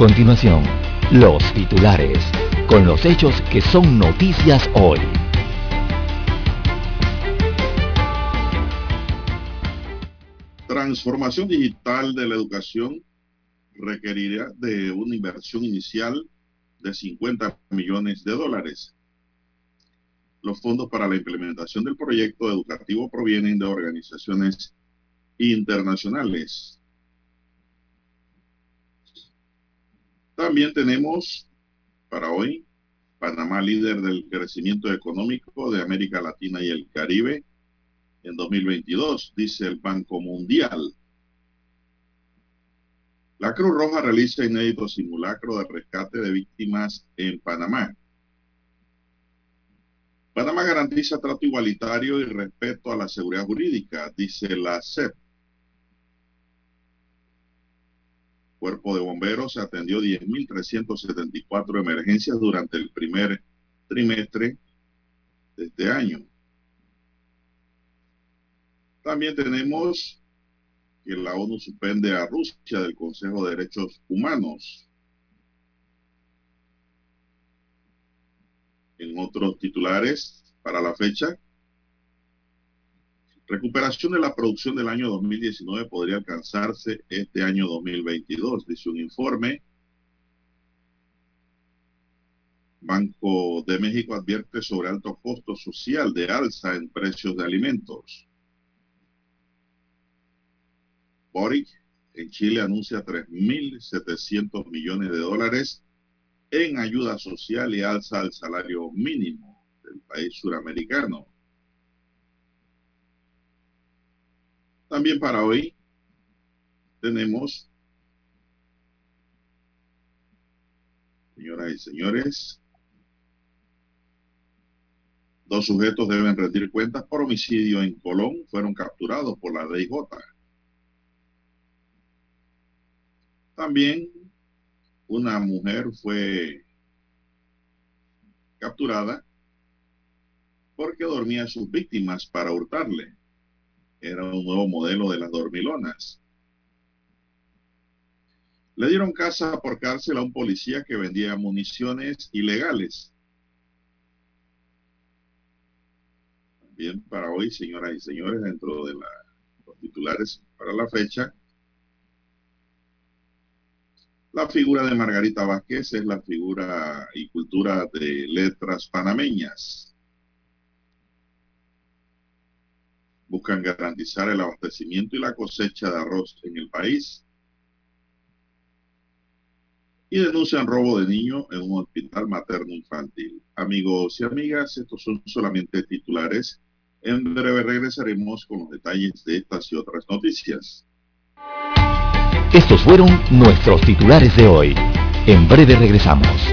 Continuación, los titulares, con los hechos que son noticias hoy. Transformación digital de la educación requerirá de una inversión inicial de 50 millones de dólares. Los fondos para la implementación del proyecto educativo provienen de organizaciones internacionales. También tenemos para hoy Panamá líder del crecimiento económico de América Latina y el Caribe en 2022, dice el Banco Mundial. La Cruz Roja realiza inédito simulacro de rescate de víctimas en Panamá. Panamá garantiza trato igualitario y respeto a la seguridad jurídica, dice la CEP. Cuerpo de Bomberos atendió 10.374 emergencias durante el primer trimestre de este año. También tenemos que la ONU suspende a Rusia del Consejo de Derechos Humanos. En otros titulares para la fecha, recuperación de la producción del año 2019 podría alcanzarse este año 2022, dice un informe. Banco de México advierte sobre alto costo social de alza en precios de alimentos. Boric en Chile anuncia 3.700 millones de dólares en ayuda social y alza al salario mínimo del país suramericano. También para hoy tenemos, señoras y señores, dos sujetos deben rendir cuentas por homicidio en Colón, fueron capturados por la DIJ. También una mujer fue capturada porque dormía a sus víctimas para hurtarle. Era un nuevo modelo de las dormilonas. Le dieron casa por cárcel a un policía que vendía municiones ilegales. También para hoy, señoras y señores, dentro de la, los titulares para la fecha, la figura de Margarita Vázquez es la figura y cultura de letras panameñas. Buscan garantizar el abastecimiento y la cosecha de arroz en el país. Y denuncian robo de niño en un hospital materno infantil. Amigos y amigas, estos son solamente titulares. En breve regresaremos con los detalles de estas y otras noticias. Estos fueron nuestros titulares de hoy. En breve regresamos.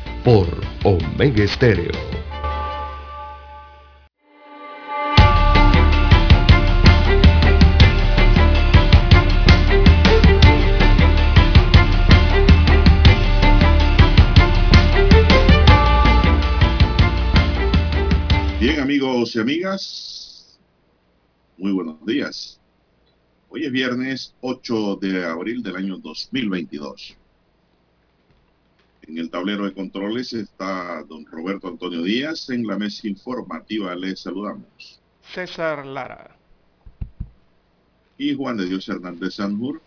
Por Omega Estéreo. Bien, amigos y amigas, muy buenos días. Hoy es viernes 8 de abril del año 2022. En el tablero de controles está don Roberto Antonio Díaz. En la mesa informativa les saludamos. César Lara. Y Juan de Dios Hernández Sanjur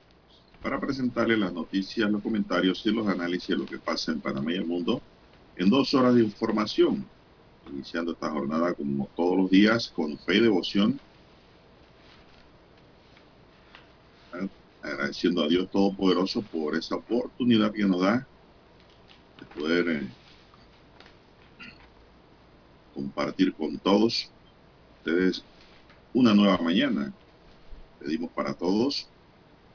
para presentarle las noticias, los comentarios y los análisis de lo que pasa en Panamá y el mundo en dos horas de información. Iniciando esta jornada como todos los días con fe y devoción. Agradeciendo a Dios Todopoderoso por esa oportunidad que nos da de poder compartir con todos ustedes una nueva mañana. Pedimos para todos,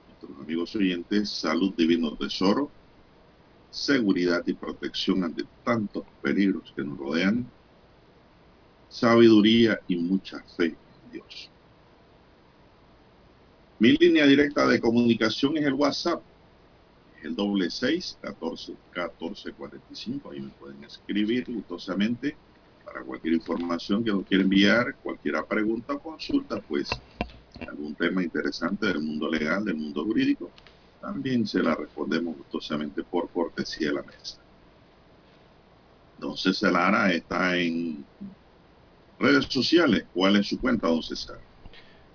nuestros amigos oyentes, salud, divino tesoro, seguridad y protección ante tantos peligros que nos rodean, sabiduría y mucha fe en Dios. Mi línea directa de comunicación es el WhatsApp, el doble seis, catorce, catorce, cuarenta y cinco. Ahí me pueden escribir gustosamente para cualquier información que nos quiera enviar, cualquier pregunta o consulta, pues algún tema interesante del mundo legal, del mundo jurídico, también se la respondemos gustosamente por cortesía de la mesa. Don César Lara está en redes sociales. ¿Cuál es su cuenta, don César?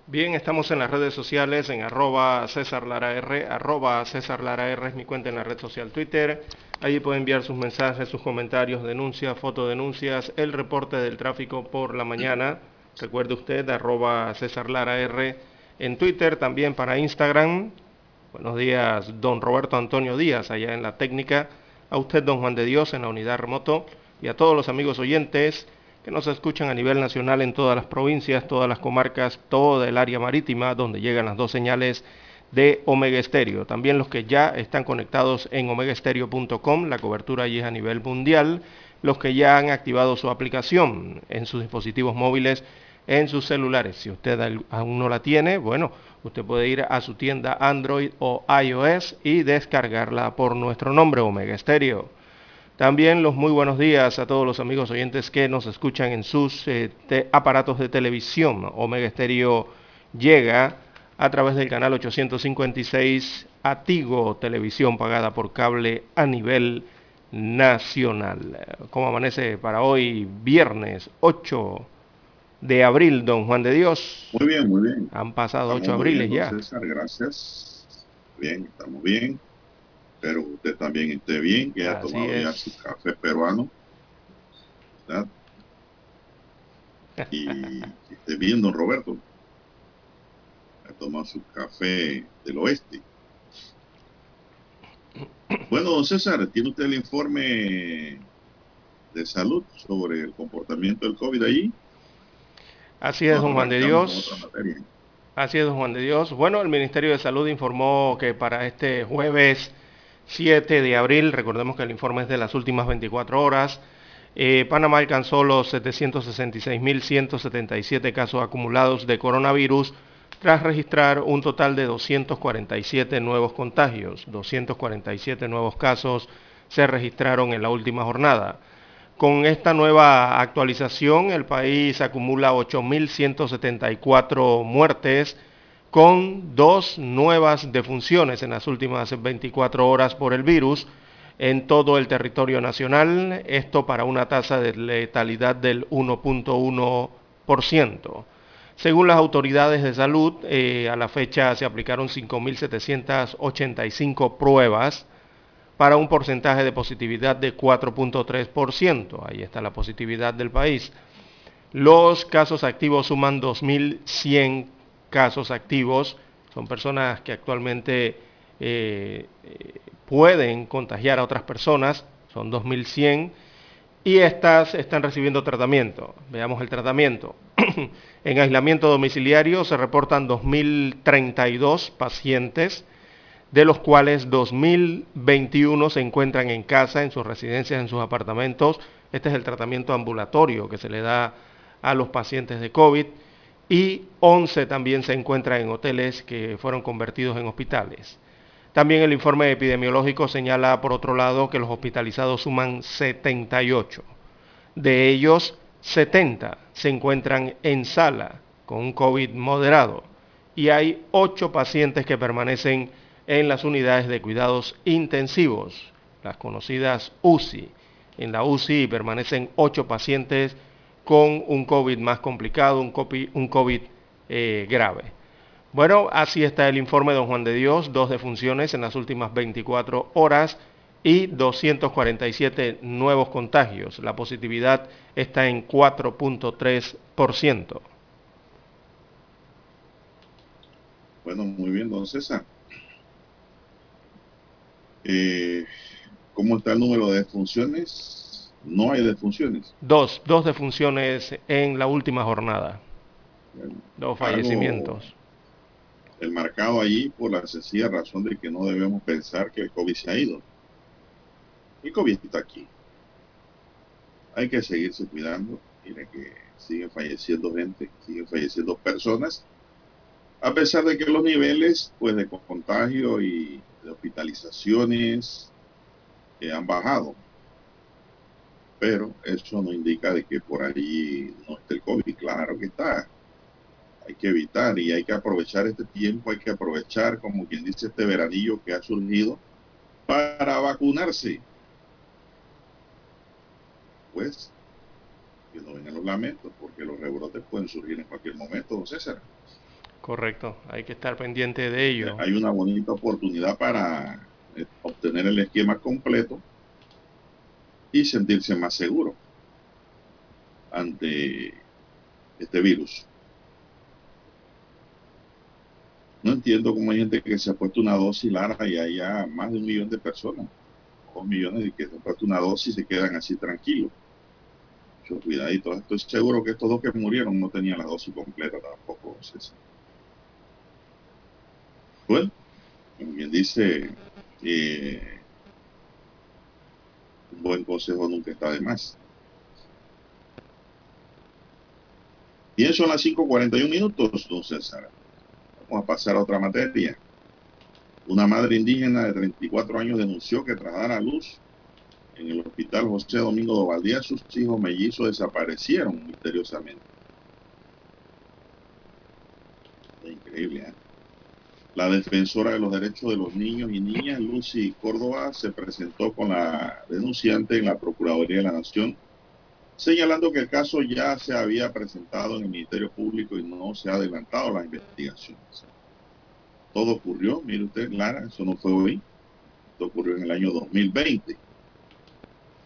Bien, estamos en las redes sociales en arroba César Lara R, arroba César Lara R es mi cuenta en la red social Twitter. Allí puede enviar sus mensajes, sus comentarios, denuncias, fotodenuncias, el reporte del tráfico por la mañana. Recuerde usted, arroba César Lara R en Twitter, también para Instagram. Buenos días, don Roberto Antonio Díaz, allá en la técnica. A usted, don Juan de Dios, en la unidad remoto. Y a todos los amigos oyentes que nos escuchan a nivel nacional en todas las provincias, todas las comarcas, toda el área marítima, donde llegan las dos señales de Omega Estéreo. También los que ya están conectados en omegaestereo.com, la cobertura allí es a nivel mundial. Los que ya han activado su aplicación en sus dispositivos móviles, en sus celulares. Si usted aún no la tiene, bueno, usted puede ir a su tienda Android o iOS y descargarla por nuestro nombre, Omega Estéreo. También los muy buenos días a todos los amigos oyentes que nos escuchan en sus eh, aparatos de televisión. Omega Estéreo llega a través del canal 856 a Tigo, televisión pagada por cable a nivel nacional. ¿Cómo amanece para hoy, viernes 8 de abril, don Juan de Dios? Muy bien, muy bien. Han pasado 8 abriles ya. César, gracias. Bien, estamos bien espero que usted también esté bien, que haya tomado ya su café peruano. ¿verdad? Y que esté bien, don Roberto. Ha tomado su café del oeste. Bueno, don César, ¿tiene usted el informe de salud sobre el comportamiento del COVID allí? Así es, don Juan de Dios. Así es, don Juan de Dios. Bueno, el Ministerio de Salud informó que para este jueves 7 de abril, recordemos que el informe es de las últimas 24 horas, eh, Panamá alcanzó los 766.177 casos acumulados de coronavirus tras registrar un total de 247 nuevos contagios. 247 nuevos casos se registraron en la última jornada. Con esta nueva actualización, el país acumula 8.174 muertes, con dos nuevas defunciones en las últimas 24 horas por el virus en todo el territorio nacional, esto para una tasa de letalidad del 1.1%. Según las autoridades de salud, eh, a la fecha se aplicaron 5.785 pruebas para un porcentaje de positividad de 4.3%. Ahí está la positividad del país. Los casos activos suman 2.100 casos activos, son personas que actualmente eh, eh, pueden contagiar a otras personas, son 2.100, y estas están recibiendo tratamiento. Veamos el tratamiento. en aislamiento domiciliario se reportan 2.032 pacientes, de los cuales 2.021 se encuentran en casa, en sus residencias, en sus apartamentos. Este es el tratamiento ambulatorio que se le da a los pacientes de COVID y 11 también se encuentran en hoteles que fueron convertidos en hospitales. También el informe epidemiológico señala, por otro lado, que los hospitalizados suman 78. De ellos, 70 se encuentran en sala con un COVID moderado y hay ocho pacientes que permanecen en las unidades de cuidados intensivos, las conocidas UCI. En la UCI permanecen ocho pacientes con un COVID más complicado, un COVID, un COVID eh, grave. Bueno, así está el informe de don Juan de Dios, dos defunciones en las últimas 24 horas y 247 nuevos contagios. La positividad está en 4.3%. Bueno, muy bien, don César. Eh, ¿Cómo está el número de defunciones? No hay defunciones. Dos, dos defunciones en la última jornada. Bueno, Dos fallecimientos. El marcado allí por la sencilla razón de que no debemos pensar que el COVID se ha ido. El COVID está aquí. Hay que seguirse cuidando. Mire que siguen falleciendo gente, siguen falleciendo personas, a pesar de que los niveles pues, de contagio y de hospitalizaciones eh, han bajado. Pero eso no indica de que por allí no esté el COVID. Claro que está. Hay que evitar y hay que aprovechar este tiempo, hay que aprovechar, como quien dice, este veranillo que ha surgido para vacunarse. Pues que no vengan los lamentos, porque los rebrotes pueden surgir en cualquier momento, don César. Correcto, hay que estar pendiente de ello. Hay una bonita oportunidad para eh, obtener el esquema completo y sentirse más seguro ante este virus. No entiendo cómo hay gente que se ha puesto una dosis larga y hay ya más de un millón de personas, dos millones de que se han puesto una dosis y se quedan así tranquilos. Mucho cuidadito. Estoy seguro que estos dos que murieron no tenían la dosis completa tampoco, César. Bueno, como bien dice, eh, buen consejo nunca está de más. Bien, son las 5.41 minutos, don César. Vamos a pasar a otra materia. Una madre indígena de 34 años denunció que tras dar a luz en el hospital José Domingo de Valdía, sus hijos mellizos desaparecieron misteriosamente. Increíble, ¿eh? La defensora de los derechos de los niños y niñas, Lucy Córdoba, se presentó con la denunciante en la Procuraduría de la Nación, señalando que el caso ya se había presentado en el Ministerio Público y no se ha adelantado las investigaciones. Todo ocurrió, mire usted, Lara, eso no fue hoy, esto ocurrió en el año 2020,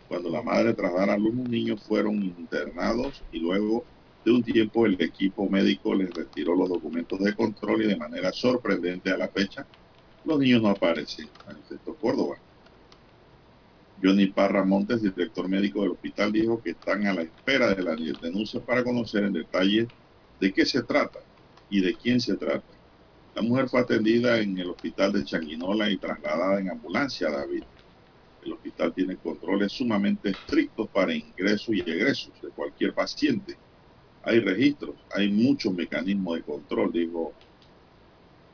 cuando la madre tras dar a luz un niño fueron internados y luego de un tiempo el equipo médico les retiró los documentos de control y de manera sorprendente a la fecha los niños no aparecen, manifestó Córdoba. Johnny Parra Montes, director médico del hospital, dijo que están a la espera de la denuncia para conocer en detalle de qué se trata y de quién se trata. La mujer fue atendida en el hospital de Changuinola y trasladada en ambulancia a David. El hospital tiene controles sumamente estrictos para ingresos y egresos de cualquier paciente hay registros, hay muchos mecanismos de control, dijo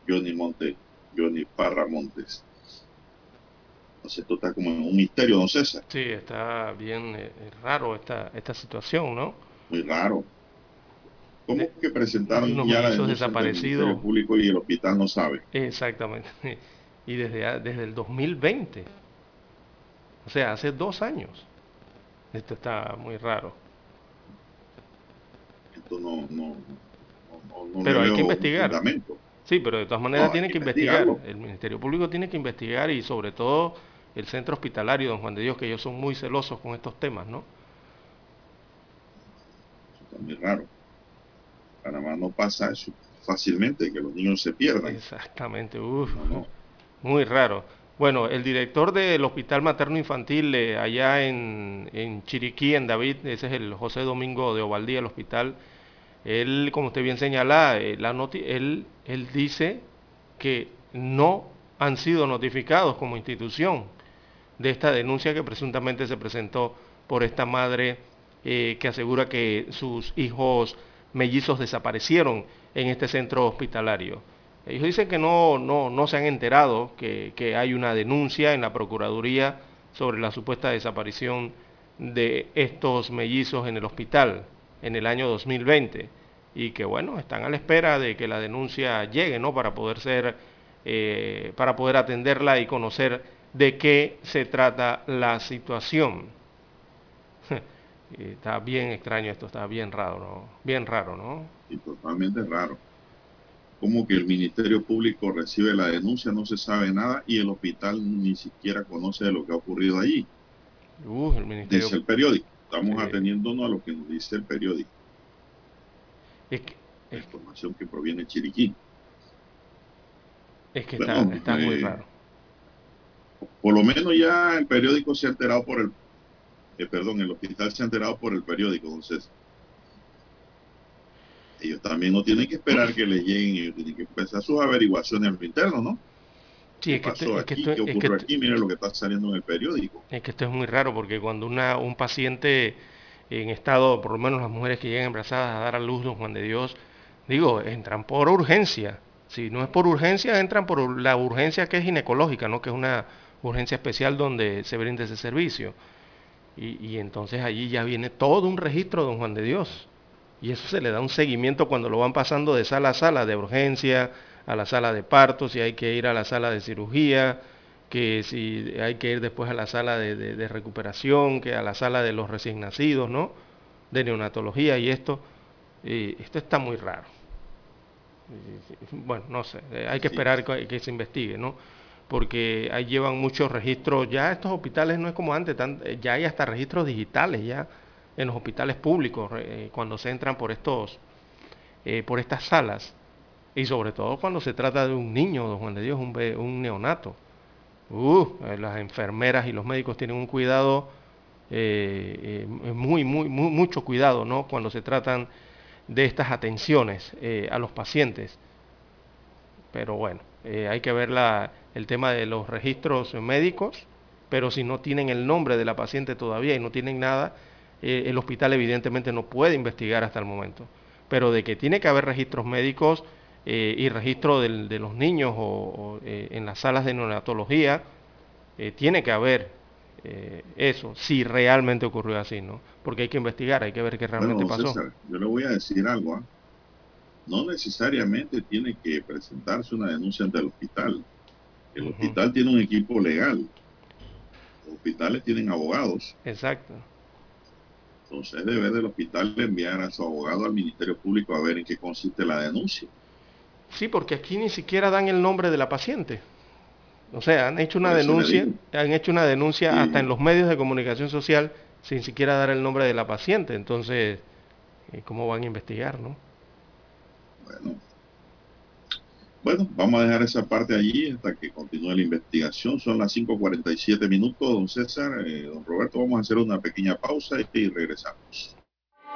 Johnny Monte, Johnny Parra Montes. Entonces esto está como en un misterio, don César. Sí, está bien eh, raro esta, esta situación, ¿no? Muy raro. ¿Cómo De- que presentaron ya la mellizos denuncia ante el desaparecidos. Ministerio Público y el hospital no sabe? Exactamente. Y desde, desde el 2020. O sea, hace dos años. Esto está muy raro. No, no, no, no Pero hay que investigar. Sí, pero de todas maneras tiene que investigar. El Ministerio Público tiene que investigar y sobre todo el centro hospitalario, don Juan de Dios, que ellos son muy celosos con estos temas, ¿no? Eso está muy raro. Panamá no pasa eso fácilmente, que los niños se pierdan. Exactamente, uf, No, no. muy raro. Bueno, el director del Hospital Materno Infantil eh, allá en, en Chiriquí, en David, ese es el José Domingo de Ovaldía, el hospital, él, como usted bien señala, eh, la él, él dice que no han sido notificados como institución de esta denuncia que presuntamente se presentó por esta madre eh, que asegura que sus hijos mellizos desaparecieron en este centro hospitalario. Ellos dicen que no, no, no se han enterado que, que hay una denuncia en la Procuraduría sobre la supuesta desaparición de estos mellizos en el hospital en el año 2020. y que bueno, están a la espera de que la denuncia llegue, ¿no? Para poder ser, eh, para poder atenderla y conocer de qué se trata la situación. está bien extraño esto, está bien raro, ¿no? Bien raro, ¿no? Y totalmente raro. Como que el Ministerio Público recibe la denuncia, no se sabe nada y el hospital ni siquiera conoce de lo que ha ocurrido allí. Uh, el ministerio... Dice el periódico. Estamos ateniéndonos a lo que nos dice el periódico. Es que, la información que proviene de Chiriquí. Es que está, está muy eh, raro. Por lo menos ya el periódico se ha enterado por el, eh, perdón, el hospital se ha enterado por el periódico, entonces ellos también no tienen que esperar que les lleguen, ellos tienen que empezar sus averiguaciones en lo interno, ¿no? Sí, es que, pasó esto- es que aquí? esto- ¿Qué es ocurre que- aquí? Mira lo que está saliendo en el periódico. Es que esto es muy raro porque cuando una, un paciente en estado, por lo menos las mujeres que llegan embarazadas a dar a luz, don Juan de Dios, digo, entran por urgencia. Si no es por urgencia, entran por la urgencia que es ginecológica, ¿no? Que es una urgencia especial donde se brinda ese servicio. Y, y entonces allí ya viene todo un registro, don Juan de Dios. Y eso se le da un seguimiento cuando lo van pasando de sala a sala, de urgencia, a la sala de parto, si hay que ir a la sala de cirugía, que si hay que ir después a la sala de, de- de recuperación, que a la sala de los recién nacidos, ¿no? De neonatología y esto. eh, esto está muy raro. Bueno, no sé, eh, hay que esperar que, que se investigue, ¿no? Porque ahí llevan muchos registros, ya estos hospitales no es como antes, tan- eh, ya hay hasta registros digitales ya en los hospitales públicos eh, cuando se entran por estos, eh, por estas salas y sobre todo cuando se trata de un niño, don Juan de Dios, un, un neonato. Uh, eh, las enfermeras y los médicos tienen un cuidado, eh, eh, muy, muy, muy, mucho cuidado, ¿no? Cuando se tratan de estas atenciones a los pacientes. Pero bueno, hay que ver el tema de los registros médicos, pero si no tienen el nombre de la paciente todavía y no tienen nada, el hospital evidentemente no puede investigar hasta el momento. Pero de que tiene que haber registros médicos eh, y registro del- de los niños o, o, eh, en las salas de neonatología, eh, tiene que haber eh, eso, si realmente ocurrió así, ¿no? Porque hay que investigar, hay que ver qué realmente Bueno, pasó. Yo le voy a decir algo. ¿ah? No necesariamente tiene que presentarse una denuncia ante el hospital. El hospital tiene un equipo legal. Los hospitales tienen abogados. Exacto. Entonces debe del hospital enviar a su abogado al Ministerio Público a ver en qué consiste la denuncia. Sí, porque aquí ni siquiera dan el nombre de la paciente. O sea, han hecho una denuncia, han hecho una denuncia Sí. hasta en los medios de comunicación social sin siquiera dar el nombre de la paciente. Entonces, eh, ¿cómo van a investigar, no? Bueno. Bueno, vamos a dejar esa parte allí hasta que continúe la investigación. Son las 5.47 minutos, don César. Eh, don Roberto, vamos a hacer una pequeña pausa y regresamos.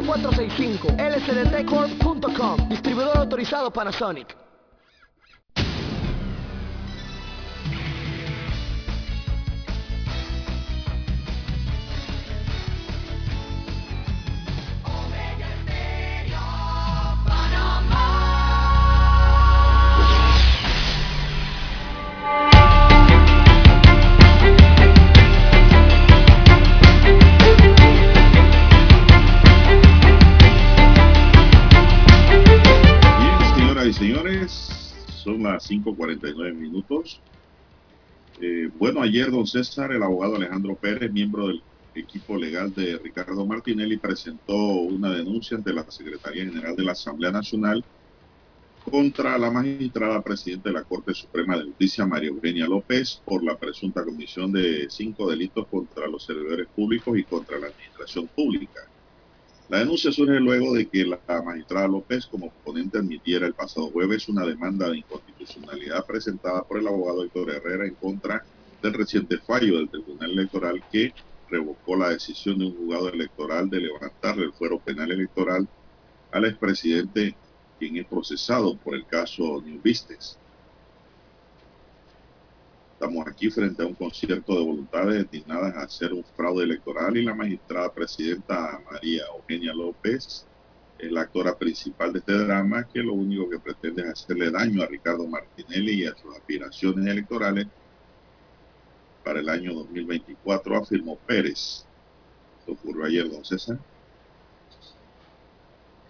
0465 lcdtcorp.com Distribuidor autorizado Panasonic. Son las 5.49 minutos. Eh, bueno, ayer don César, el abogado Alejandro Pérez, miembro del equipo legal de Ricardo Martinelli, presentó una denuncia ante la Secretaría General de la Asamblea Nacional contra la magistrada presidenta de la Corte Suprema de Justicia, María Eugenia López, por la presunta comisión de cinco delitos contra los servidores públicos y contra la administración pública. La denuncia surge luego de que la magistrada López, como ponente, admitiera el pasado jueves una demanda de inconstitucionalidad presentada por el abogado Héctor Herrera en contra del reciente fallo del Tribunal Electoral que revocó la decisión de un juzgado electoral de levantarle el fuero penal electoral al expresidente quien es procesado por el caso New Vistes. Estamos aquí frente a un concierto de voluntades destinadas a hacer un fraude electoral y la magistrada presidenta María Eugenia López es la actora principal de este drama que lo único que pretende es hacerle daño a Ricardo Martinelli y a sus aspiraciones electorales para el año 2024, afirmó Pérez. Esto ocurrió ayer, don César.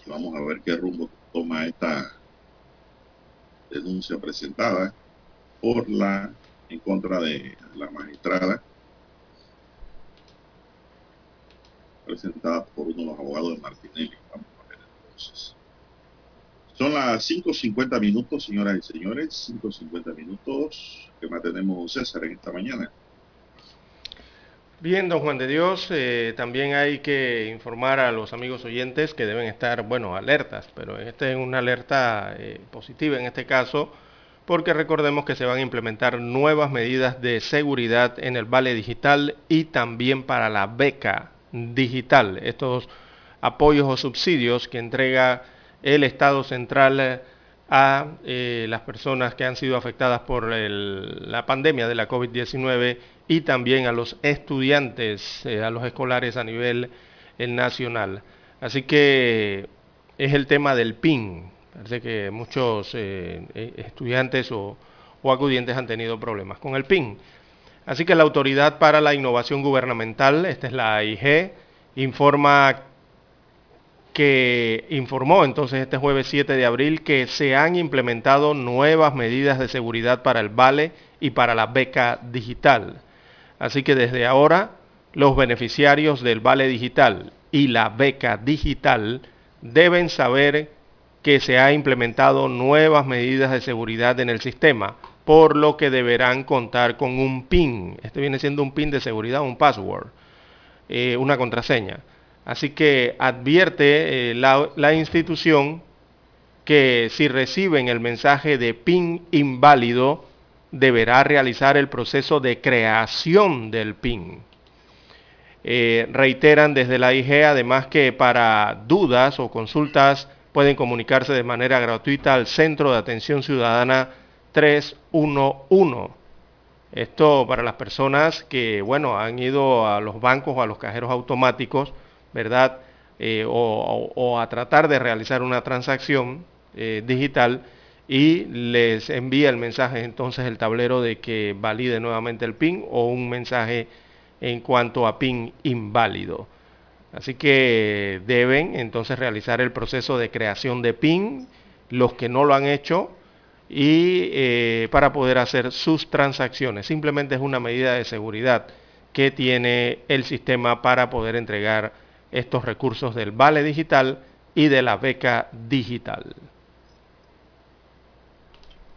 vamos a ver qué rumbo toma esta denuncia presentada por la en contra de la magistrada presentada por uno de los abogados de Martinelli. Vamos a ver entonces. Son las 5.50 minutos, señoras y señores, 5.50 minutos. que más tenemos, César, en esta mañana? Bien, don Juan de Dios, eh, también hay que informar a los amigos oyentes que deben estar, bueno, alertas, pero esta es una alerta eh, positiva en este caso, porque recordemos que se van a implementar nuevas medidas de seguridad en el vale digital y también para la beca digital, estos apoyos o subsidios que entrega el Estado central a eh, las personas que han sido afectadas por la pandemia de la COVID-19 y también a los estudiantes, eh, a los escolares a nivel eh, nacional. Así que es el tema del PIN. Parece que muchos eh, estudiantes o, o acudientes han tenido problemas con el PIN. Así que la Autoridad para la Innovación Gubernamental, esta es la AIG, informa que informó entonces este jueves 7 de abril que se han implementado nuevas medidas de seguridad para el vale y para la beca digital. Así que desde ahora los beneficiarios del vale digital y la beca digital deben saber que se ha implementado nuevas medidas de seguridad en el sistema, por lo que deberán contar con un PIN. Este viene siendo un PIN de seguridad, un password, eh, una contraseña. Así que advierte eh, la, institución que si reciben el mensaje de PIN inválido, deberá realizar el proceso de creación del PIN. Eh, reiteran desde la IG además que para dudas o consultas pueden comunicarse de manera gratuita al Centro de Atención Ciudadana 311. Esto para las personas que, bueno, han ido a los bancos o a los cajeros automáticos, ¿verdad? Eh, o, a tratar de realizar una transacción eh, digital y les envía el mensaje entonces el tablero de que valide nuevamente el PIN o un mensaje en cuanto a PIN inválido. Así que deben entonces realizar el proceso de creación de PIN, los que no lo han hecho, y eh, para poder hacer sus transacciones. Simplemente es una medida de seguridad que tiene el sistema para poder entregar estos recursos del vale digital y de la beca digital.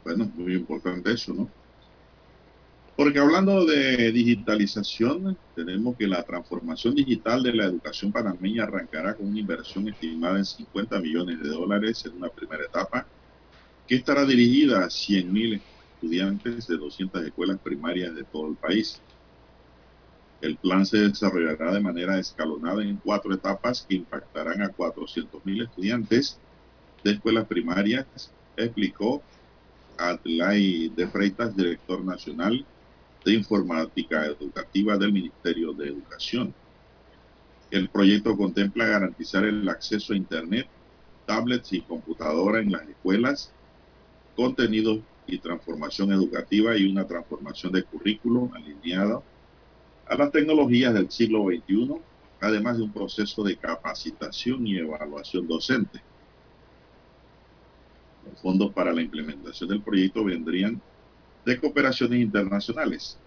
Bueno, muy importante eso, ¿no? Porque hablando de digitalización, tenemos que la transformación digital de la educación panameña arrancará con una inversión estimada en 50 millones de dólares en una primera etapa, que estará dirigida a 100.000 estudiantes de 200 escuelas primarias de todo el país. El plan se desarrollará de manera escalonada en cuatro etapas que impactarán a 400.000 estudiantes de escuelas primarias, explicó Adlai de Freitas, director nacional de informática educativa del Ministerio de Educación. El proyecto contempla garantizar el acceso a Internet, tablets y computadora en las escuelas, contenido y transformación educativa y una transformación de currículo alineado a las tecnologías del siglo XXI, además de un proceso de capacitación y evaluación docente. Los fondos para la implementación del proyecto vendrían de cooperaciones internacionales.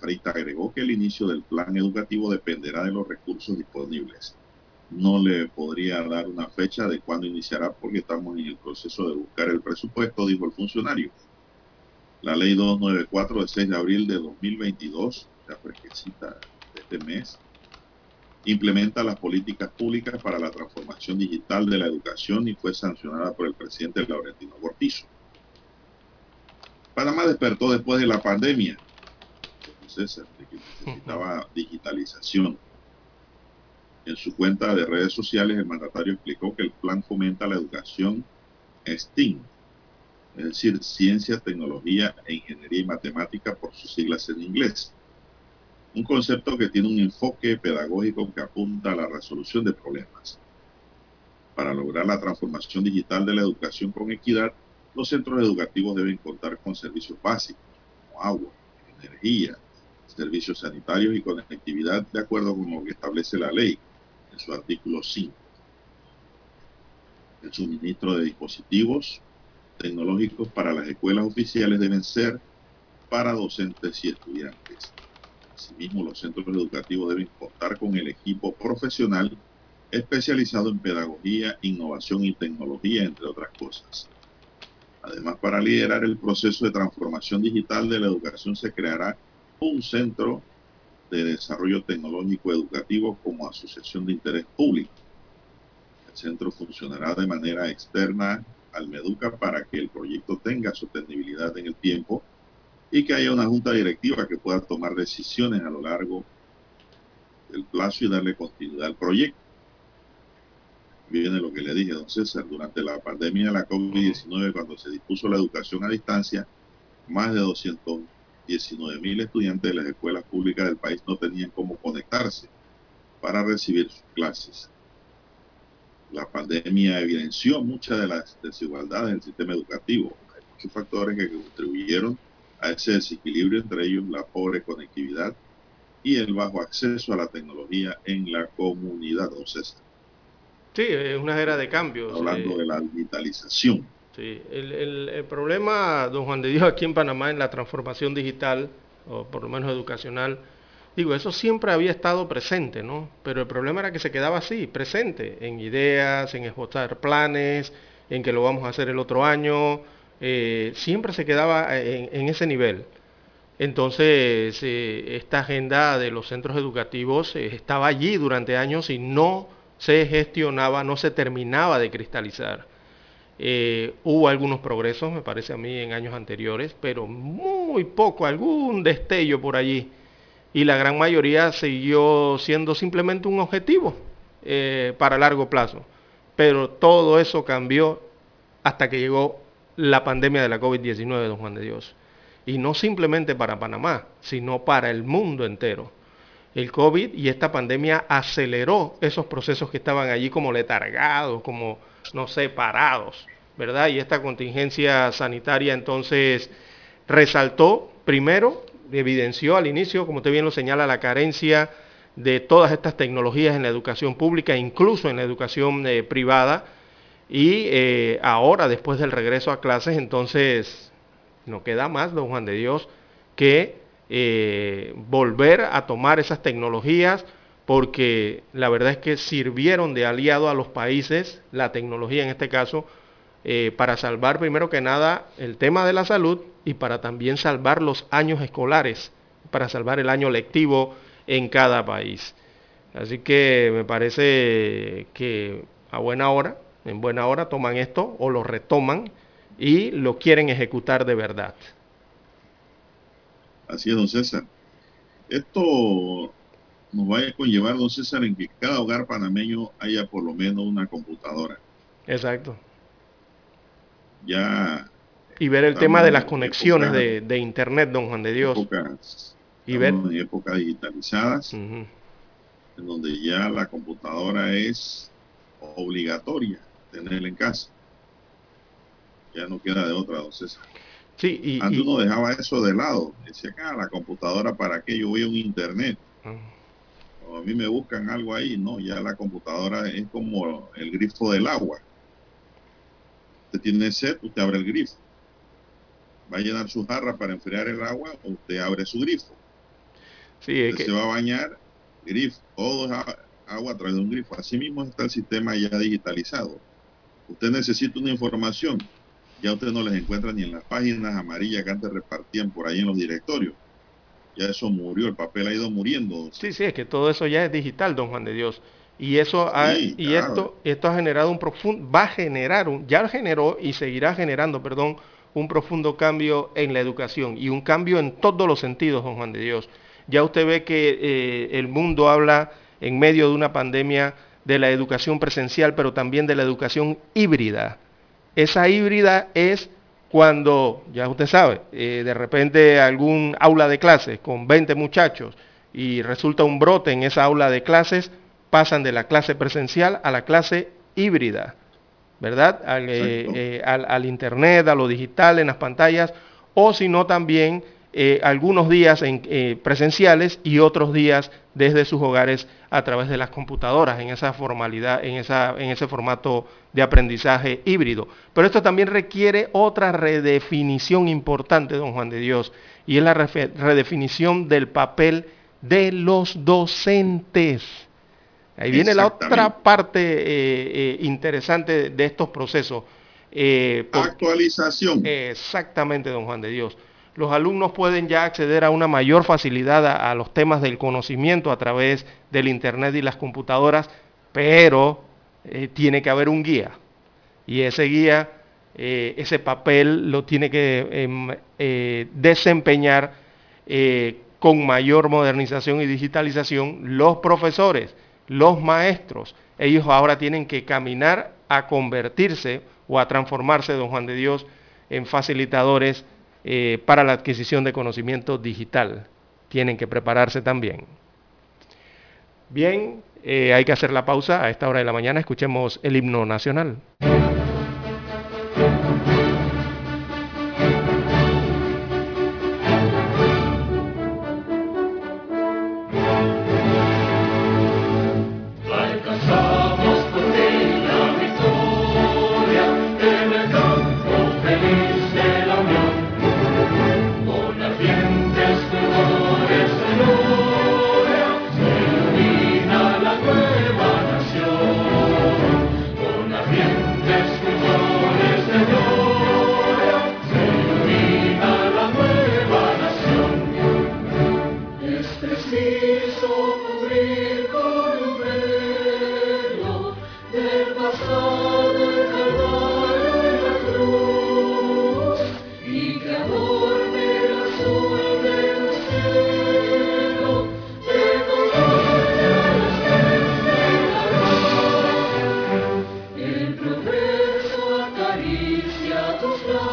Freita agregó que el inicio del plan educativo dependerá de los recursos disponibles. No le podría dar una fecha de cuándo iniciará porque estamos en el proceso de buscar el presupuesto, dijo el funcionario. La ley 294 de 6 de abril de 2022, la fresquecita de este mes, implementa las políticas públicas para la transformación digital de la educación y fue sancionada por el presidente Laurentino Cortizo. Panamá despertó después de la pandemia, de que necesitaba digitalización. En su cuenta de redes sociales, el mandatario explicó que el plan fomenta la educación STEAM, es decir, ciencia, tecnología e ingeniería y matemática por sus siglas en inglés un concepto que tiene un enfoque pedagógico que apunta a la resolución de problemas. Para lograr la transformación digital de la educación con equidad, los centros educativos deben contar con servicios básicos como agua, energía, servicios sanitarios y conectividad de acuerdo con lo que establece la ley en su artículo 5. El suministro de dispositivos tecnológicos para las escuelas oficiales deben ser para docentes y estudiantes. Asimismo, los centros educativos deben contar con el equipo profesional especializado en pedagogía, innovación y tecnología, entre otras cosas. Además, para liderar el proceso de transformación digital de la educación se creará un centro de desarrollo tecnológico educativo como asociación de interés público. El centro funcionará de manera externa al MEDUCA para que el proyecto tenga sostenibilidad en el tiempo y que haya una junta directiva que pueda tomar decisiones a lo largo del plazo y darle continuidad al proyecto. Viene lo que le dije, don César, durante la pandemia de la COVID-19, cuando se dispuso la educación a distancia, más de 219 mil estudiantes de las escuelas públicas del país no tenían cómo conectarse para recibir sus clases. La pandemia evidenció muchas de las desigualdades del sistema educativo. Hay muchos factores que contribuyeron a ese desequilibrio entre ellos la pobre conectividad y el bajo acceso a la tecnología en la comunidad, don César. Sí, es una era de cambios. Hablando de la digitalización. Sí, el, el, problema, don Juan de Dios, aquí en Panamá en la transformación digital, o por lo menos educacional, digo, eso siempre había estado presente, ¿no? Pero el problema era que se quedaba así, presente, en ideas, en esbotar planes, en que lo vamos a hacer el otro año, eh, siempre se quedaba en, ese nivel. Entonces, eh, esta agenda de los centros educativos eh, estaba allí durante años y no se gestionaba, no se terminaba de cristalizar. hubo algunos progresos, me parece a mí, en años anteriores, pero muy poco, algún destello por allí. Y la gran mayoría siguió siendo simplemente un objetivo para largo plazo. Pero todo eso cambió hasta que llegó la pandemia de la COVID-19, don Juan de Dios. Y no simplemente para Panamá, sino para el mundo entero. El COVID y esta pandemia aceleró esos procesos que estaban allí como letargados, como, no sé, parados, ¿verdad? Y esta contingencia sanitaria entonces resaltó, primero, evidenció al inicio, como usted bien lo señala, la carencia de todas estas tecnologías en la educación pública, incluso en la educación eh, privada, y eh, ahora, después del regreso a clases, entonces no queda más, don Juan de Dios, que eh, volver a tomar esas tecnologías, porque la verdad es que sirvieron de aliado a los países, la tecnología en este caso, eh, para salvar primero que nada el tema de la salud y para también salvar los años escolares, para salvar el año lectivo en cada país. Así que me parece que a buena hora en buena hora toman esto o lo retoman y lo quieren ejecutar de verdad. Así es, don César. Esto nos va a conllevar, don César, en que cada hogar panameño haya por lo menos una computadora. Exacto. Ya. Y ver el tema de las conexiones de, Internet, don Juan de Dios. y ver. En épocas digitalizadas, en donde ya la computadora es obligatoria tenerla en casa. Ya no queda de otra, don César. Sí, y, Antes uno dejaba eso de lado. Decía, acá ah, la computadora, ¿para qué? Yo voy a un internet. Ah. O a mí me buscan algo ahí. No, ya la computadora es como el grifo del agua. Usted tiene sed, usted abre el grifo. Va a llenar su jarra para enfriar el agua, usted abre su grifo. Sí, es usted que... se va a bañar, grifo, todo es agua a través de un grifo. Así mismo está el sistema ya digitalizado. Usted necesita una información, ya usted no les encuentra ni en las páginas amarillas que antes repartían por ahí en los directorios. Ya eso murió, el papel ha ido muriendo. Sí, sí, es que todo eso ya es digital, don Juan de Dios. Y eso ha, Sí, y claro. esto, esto ha generado un profundo, va a generar, un, ya generó y seguirá generando, perdón, un profundo cambio en la educación y un cambio en todos los sentidos, don Juan de Dios. Ya usted ve que eh, el mundo habla en medio de una pandemia de la educación presencial, pero también de la educación híbrida. Esa híbrida es cuando, ya usted sabe, eh, de repente algún aula de clases con 20 muchachos y resulta un brote en esa aula de clases, pasan de la clase presencial a la clase híbrida, ¿verdad? Al, eh, eh, al- al internet, a lo digital, en las pantallas, o si no también eh, algunos días en, eh, presenciales y otros días desde sus hogares a través de las computadoras, en esa formalidad, en, esa, en ese formato de aprendizaje híbrido. Pero esto también requiere otra redefinición importante, don Juan de Dios, y es la redefinición del papel de los docentes. Ahí viene la otra parte eh, eh, interesante de estos procesos. eh, por- Actualización. Exactamente, don Juan de Dios. Los alumnos pueden ya acceder a una mayor facilidad a, a los temas del conocimiento a través del Internet y las computadoras, pero eh, tiene que haber un guía. Y ese guía, eh, ese papel lo tiene que em, eh, desempeñar con mayor modernización y digitalización los profesores, los maestros. Ellos ahora tienen que caminar a convertirse o a transformarse, don Juan de Dios, en facilitadores para la adquisición de conocimiento digital. Tienen que prepararse también. Bien, eh, hay que hacer la pausa a esta hora de la mañana. Escuchemos el himno nacional. Lord.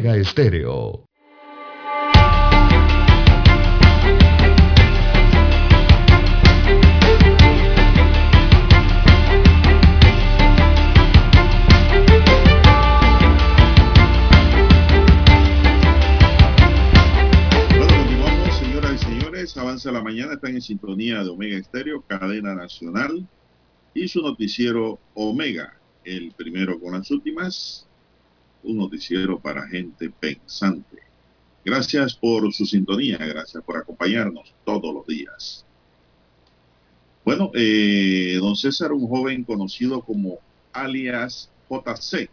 Omega Estéreo. avanza la mañana, están en sintonía de Omega Estéreo, cadena nacional, y su noticiero Omega, el primero con las últimas, un noticiero para gente pensante. Gracias por su sintonía, gracias por acompañarnos todos los días. Bueno, eh, don César, un joven conocido como alias JC,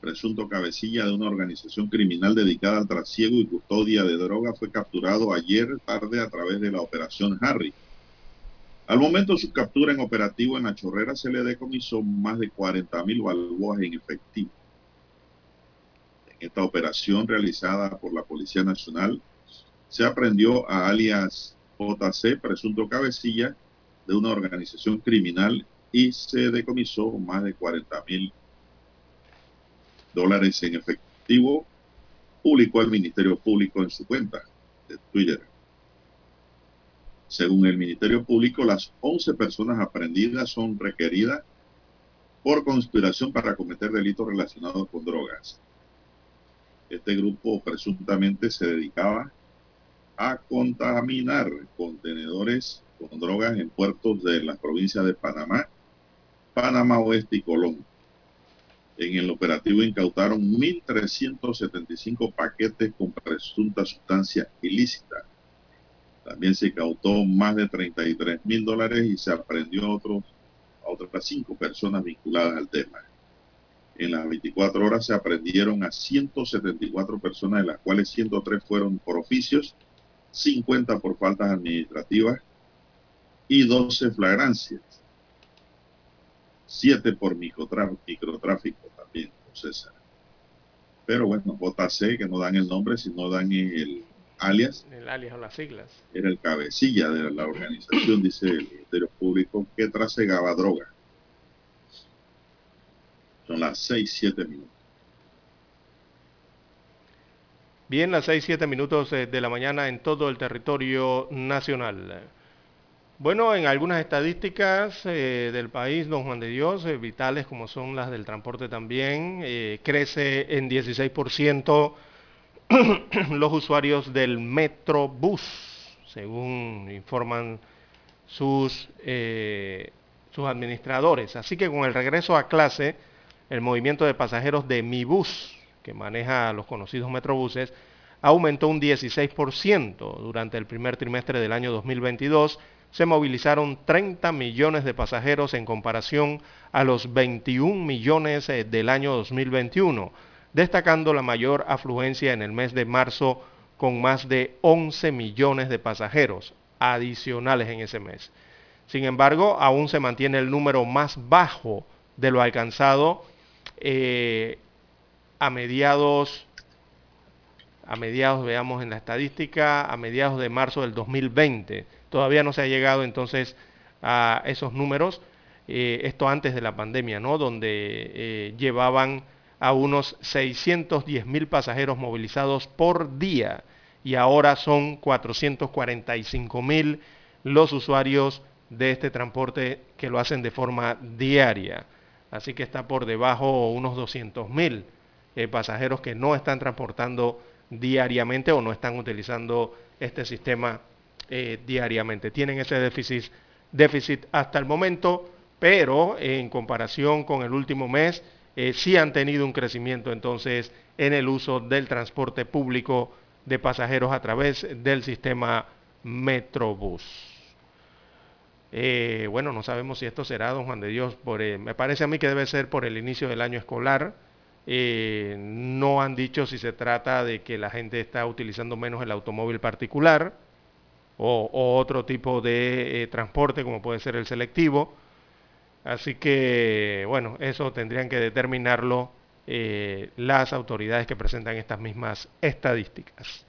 presunto cabecilla de una organización criminal dedicada al trasiego y custodia de droga, fue capturado ayer tarde a través de la operación Harry. Al momento de su captura en operativo en la chorrera se le decomisó más de 40 mil balboas en efectivo. Esta operación realizada por la Policía Nacional se aprendió a alias JC, presunto cabecilla de una organización criminal, y se decomisó más de 40 mil dólares en efectivo, publicó el Ministerio Público en su cuenta de Twitter. Según el Ministerio Público, las 11 personas aprendidas son requeridas por conspiración para cometer delitos relacionados con drogas. Este grupo presuntamente se dedicaba a contaminar contenedores con drogas en puertos de las provincias de Panamá, Panamá Oeste y Colón. En el operativo incautaron 1.375 paquetes con presunta sustancia ilícita. También se incautó más de 33 mil dólares y se aprendió a, otras cinco personas vinculadas al tema. En las 24 horas se aprendieron a 174 personas, de las cuales 103 fueron por oficios, 50 por faltas administrativas y 12 flagrancias. 7 por microtráfico también, César. Pero bueno, JC, que no dan el nombre, sino dan el alias. El alias o las siglas. Era el cabecilla de la organización, dice el Ministerio Público, que trasegaba droga. Las 6, 7 minutos. Bien, las 6, 7 minutos eh, de la mañana en todo el territorio nacional. Bueno, en algunas estadísticas eh, del país, don Juan de Dios, eh, vitales como son las del transporte también, crece en 16% los usuarios del Metrobús, según informan sus, sus administradores. Así que con el regreso a clase, el movimiento de pasajeros de Mi Bus, que maneja los conocidos Metrobuses, aumentó un 16% durante el primer trimestre del año 2022 se movilizaron 30 millones de pasajeros en comparación a los 21 millones eh, del año 2021, destacando la mayor afluencia en el mes de marzo con más de 11 millones de pasajeros adicionales en ese mes. Sin embargo, aún se mantiene el número más bajo de lo alcanzado eh, a mediados, a mediados, veamos en la estadística, a mediados de marzo del 2020 Todavía no se ha llegado entonces a esos números, eh, esto antes de la pandemia, ¿no? Donde eh, llevaban a unos 610 mil pasajeros movilizados por día y ahora son 445 mil los usuarios de este transporte que lo hacen de forma diaria. Así que está por debajo unos 200 mil eh, pasajeros que no están transportando diariamente o no están utilizando este sistema eh, diariamente. Tienen ese déficit, déficit hasta el momento, pero en comparación con el último mes, eh, sí han tenido un crecimiento entonces en el uso del transporte público de pasajeros a través del sistema Metrobús. Eh, bueno, no sabemos si esto será, don Juan de Dios, por, me parece a mí que debe ser por el inicio del año escolar. no han dicho si se trata de que la gente está utilizando menos el automóvil particular o, otro tipo de eh, transporte como puede ser el selectivo. Así que, bueno, eso tendrían que determinarlo eh, las autoridades que presentan estas mismas estadísticas.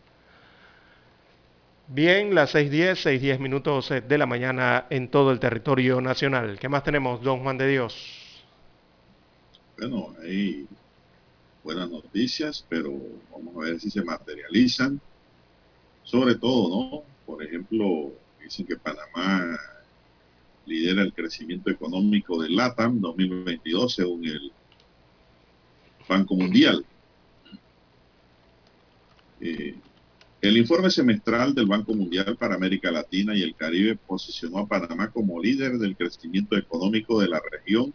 Bien, las 6.10, 6.10 minutos eh, de la mañana en todo el territorio nacional. ¿Qué más tenemos, don Juan de Dios? Bueno, hay buenas noticias, pero vamos a ver si se materializan. Sobre todo, ¿no? Por ejemplo, dicen que Panamá lidera el crecimiento económico del LATAM 2022 según el Banco Mundial. Eh, el informe semestral del Banco Mundial para América Latina y el Caribe posicionó a Panamá como líder del crecimiento económico de la región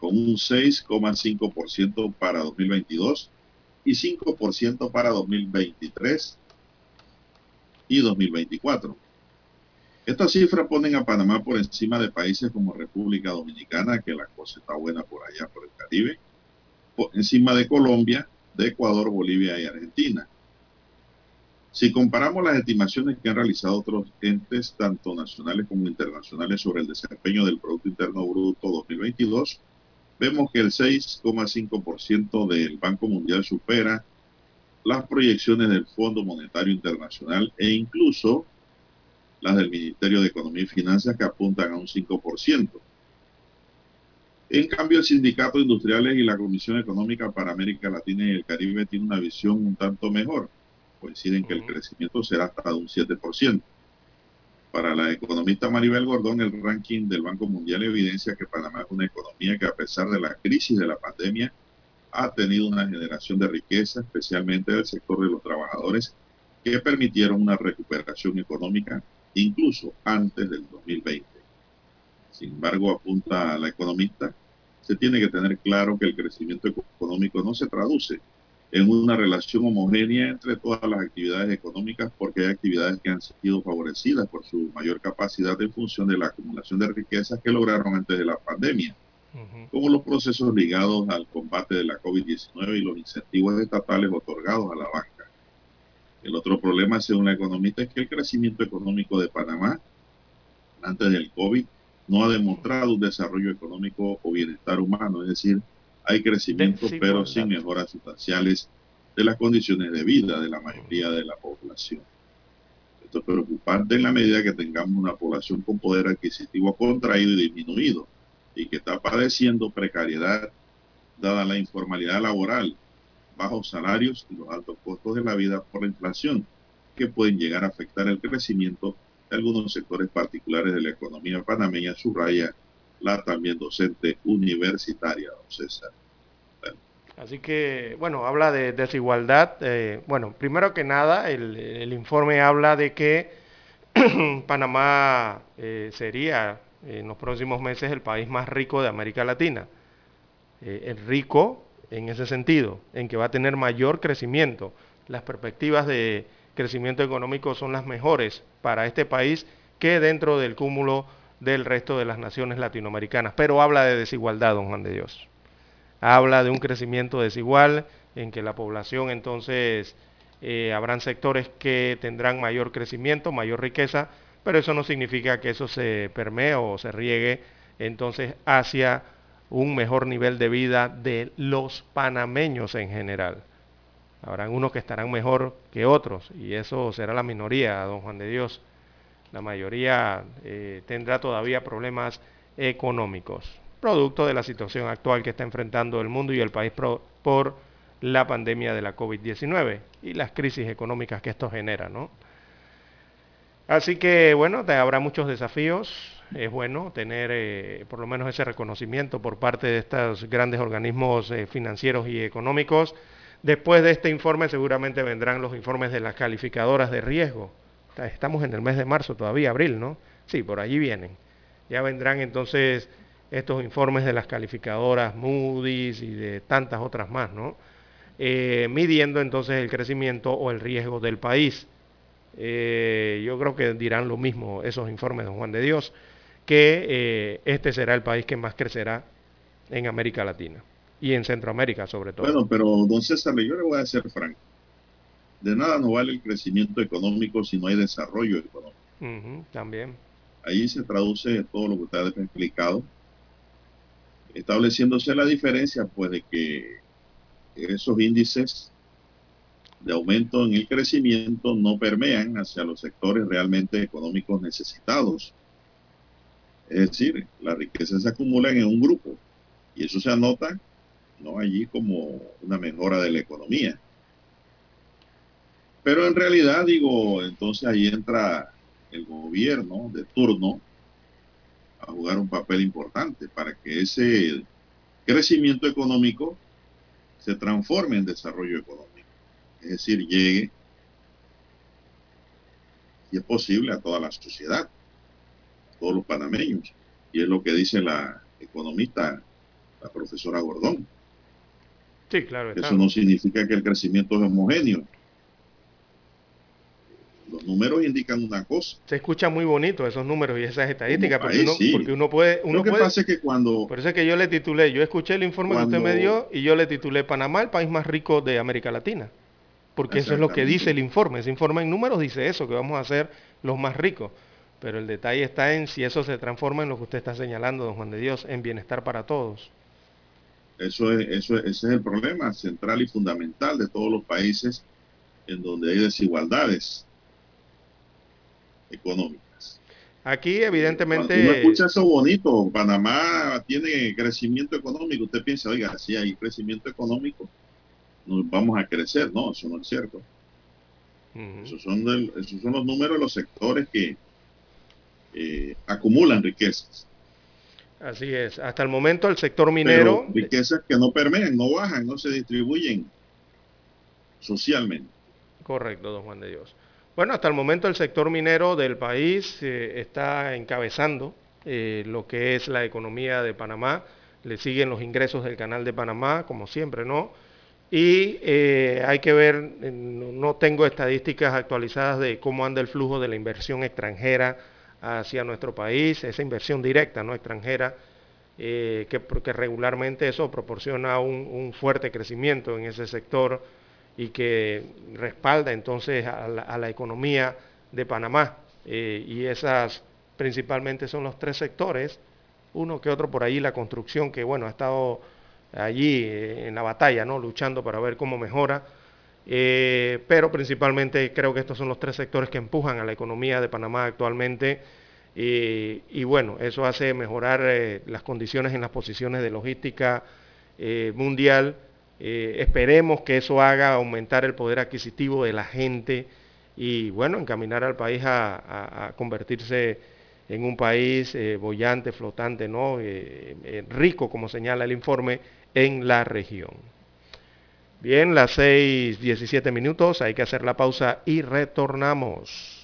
con un 6,5% para 2022 y 5% para 2023 y 2024. Estas cifras ponen a Panamá por encima de países como República Dominicana, que la cosa está buena por allá, por el Caribe, por encima de Colombia, de Ecuador, Bolivia y Argentina. Si comparamos las estimaciones que han realizado otros entes, tanto nacionales como internacionales, sobre el desempeño del Producto Interno Bruto 2022, vemos que el 6,5% del Banco Mundial supera las proyecciones del Fondo Monetario Internacional e incluso las del Ministerio de Economía y Finanzas que apuntan a un 5%. En cambio, el Sindicato de Industriales y la Comisión Económica para América Latina y el Caribe tiene una visión un tanto mejor coinciden que el crecimiento será hasta de un 7%. Para la economista Maribel Gordón, el ranking del Banco Mundial evidencia que Panamá es una economía que a pesar de la crisis de la pandemia ha tenido una generación de riqueza, especialmente del sector de los trabajadores, que permitieron una recuperación económica incluso antes del 2020. Sin embargo, apunta la economista, se tiene que tener claro que el crecimiento económico no se traduce en una relación homogénea entre todas las actividades económicas porque hay actividades que han sido favorecidas por su mayor capacidad en función de la acumulación de riquezas que lograron antes de la pandemia, como los procesos ligados al combate de la COVID-19 y los incentivos estatales otorgados a la banca. El otro problema, según la economista, es que el crecimiento económico de Panamá antes del COVID no ha demostrado un desarrollo económico o bienestar humano, es decir, hay crecimiento, pero sin mejoras sustanciales de las condiciones de vida de la mayoría de la población. Esto es preocupante en la medida que tengamos una población con poder adquisitivo contraído y disminuido y que está padeciendo precariedad dada la informalidad laboral, bajos salarios y los altos costos de la vida por la inflación, que pueden llegar a afectar el crecimiento de algunos sectores particulares de la economía panameña, subraya también docente universitaria, don César. Así que, bueno, habla de desigualdad. Eh, bueno, primero que nada, el, informe habla de que Panamá eh, sería en los próximos meses el país más rico de América Latina. Eh, es rico en ese sentido, en que va a tener mayor crecimiento. Las perspectivas de crecimiento económico son las mejores para este país que dentro del cúmulo del resto de las naciones latinoamericanas. Pero habla de desigualdad, don Juan de Dios. Habla de un crecimiento desigual en que la población entonces eh, habrán sectores que tendrán mayor crecimiento, mayor riqueza, pero eso no significa que eso se permee o se riegue entonces hacia un mejor nivel de vida de los panameños en general. Habrán unos que estarán mejor que otros y eso será la minoría, don Juan de Dios la mayoría eh, tendrá todavía problemas económicos, producto de la situación actual que está enfrentando el mundo y el país por la pandemia de la COVID-19 y las crisis económicas que esto genera, ¿no? Así que, bueno, habrá muchos desafíos. Es bueno tener eh, por lo menos ese reconocimiento por parte de estos grandes organismos eh, financieros y económicos. Después de este informe seguramente vendrán los informes de las calificadoras de riesgo Estamos en el mes de marzo todavía, abril, ¿no? Sí, por allí vienen. Ya vendrán entonces estos informes de las calificadoras Moody's y de tantas otras más, ¿no? Eh, midiendo entonces el crecimiento o el riesgo del país. Eh, yo creo que dirán lo mismo esos informes de Juan de Dios, que eh, este será el país que más crecerá en América Latina y en Centroamérica sobre todo. Bueno, pero don César, yo le voy a ser franco. De nada no vale el crecimiento económico si no hay desarrollo económico. también. Ahí se traduce todo lo que usted ha explicado, estableciéndose la diferencia, pues, de que esos índices de aumento en el crecimiento no permean hacia los sectores realmente económicos necesitados. Es decir, la riqueza se acumula en un grupo y eso se anota ¿no? allí como una mejora de la economía. Pero en realidad, digo, entonces ahí entra el gobierno de turno a jugar un papel importante para que ese crecimiento económico se transforme en desarrollo económico. Es decir, llegue, y es posible, a toda la sociedad, a todos los panameños. Y es lo que dice la economista, la profesora Gordón. Sí, claro. Eso no significa que el crecimiento es homogéneo los números indican una cosa. Se escucha muy bonito esos números y esas estadísticas, porque, uno, porque, uno, puede... Uno Lo que puede, pasa es que cuando... Por eso es que yo le titulé, yo escuché el informe Cuando- que usted me dio y yo le titulé Panamá, el país más rico de América Latina. Porque eso es lo que dice el informe. Ese informe en números dice eso, que vamos a ser los más ricos. Pero el detalle está en si eso se transforma en lo que usted está señalando, don Juan de Dios, en bienestar para todos. Eso es, eso es- ese es el problema central y fundamental de todos los países en donde hay desigualdades económicas. Aquí, Cuando uno evidentemente, escucha eso bonito, Panamá tiene crecimiento económico, usted piensa, oiga, si hay crecimiento económico, nos vamos a crecer. No, eso no es cierto. Ujú. Esos son, del- esos son los números de los sectores que eh, acumulan riquezas. así es. Hasta el momento el sector minero, Pero riquezas que no permean, no bajan, no se distribuyen socialmente. Correcto, don Juan de Dios. Bueno, hasta el momento el sector minero del país eh, está encabezando eh, lo que es la economía de Panamá. Le siguen los ingresos del canal de Panamá, como siempre, ¿no? Y eh, hay que ver, no tengo estadísticas actualizadas de cómo anda el flujo de la inversión extranjera hacia nuestro país, esa inversión directa, no extranjera, eh, que, regularmente eso proporciona un, un fuerte crecimiento en ese sector y que respalda entonces a la, a la economía de Panamá. Eh, y esas principalmente son los tres sectores, uno que otro por ahí, la construcción, que bueno, ha estado allí eh, en la batalla, ¿no? luchando para ver cómo mejora. Eh, pero principalmente creo que estos son los tres sectores que empujan a la economía de Panamá actualmente. Y bueno, eso hace mejorar las condiciones en las posiciones de logística mundial. Eh, esperemos que eso haga aumentar el poder adquisitivo de la gente y bueno, encaminar al país a, convertirse en un país eh, bollante, flotante, ¿no? Eh, eh, rico, como señala el informe, en la región. Bien, las 6, 17 minutos, hay que hacer la pausa y retornamos.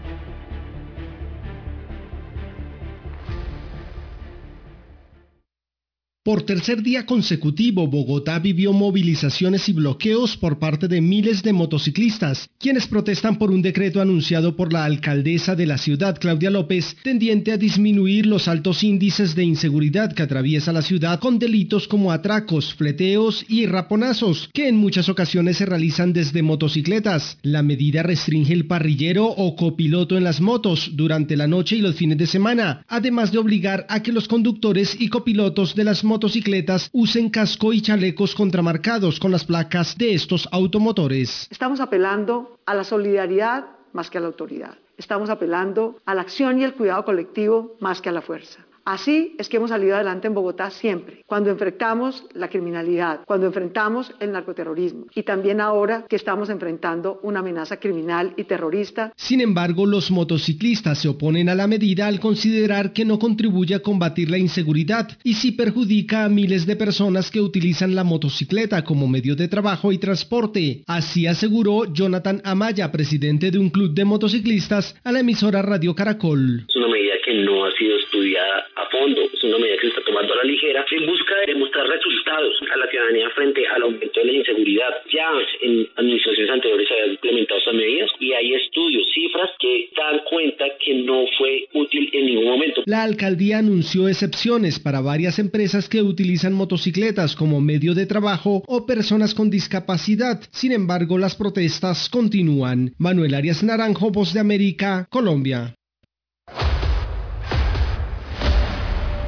Por tercer día consecutivo, Bogotá vivió movilizaciones y bloqueos por parte de miles de motociclistas, quienes protestan por un decreto anunciado por la alcaldesa de la ciudad, Claudia López, tendiente a disminuir los altos índices de inseguridad que atraviesa la ciudad con delitos como atracos, fleteos y raponazos, que en muchas ocasiones se realizan desde motocicletas. La medida restringe el parrillero o copiloto en las motos durante la noche y los fines de semana, además de obligar a que los conductores y copilotos de las motocicletas usen casco y chalecos contramarcados con las placas de estos automotores. Estamos apelando a la solidaridad más que a la autoridad. Estamos apelando a la acción y el cuidado colectivo más que a la fuerza. Así es que hemos salido adelante en Bogotá siempre, cuando enfrentamos la criminalidad, cuando enfrentamos el narcoterrorismo y también ahora que estamos enfrentando una amenaza criminal y terrorista Sin embargo, los motociclistas se oponen a la medida al considerar que no contribuye a combatir la inseguridad y sí perjudica a miles de personas que utilizan la motocicleta como medio de trabajo y transporte. Así aseguró Jonathan Amaya, presidente de un club de motociclistas, a la emisora Radio Caracol. Es una medida que no ha sido estudiada a fondo, es una medida que se está tomando a la ligera en busca de demostrar resultados a la ciudadanía frente al aumento de la inseguridad. Ya en administraciones anteriores se habían implementado estas medidas y hay estudios, cifras que dan cuenta que no fue útil en ningún momento. La alcaldía anunció excepciones para varias empresas que utilizan motocicletas como medio de trabajo o personas con discapacidad. Sin embargo, las protestas continúan. Manuel Arias Naranjo, Voz de América, Colombia.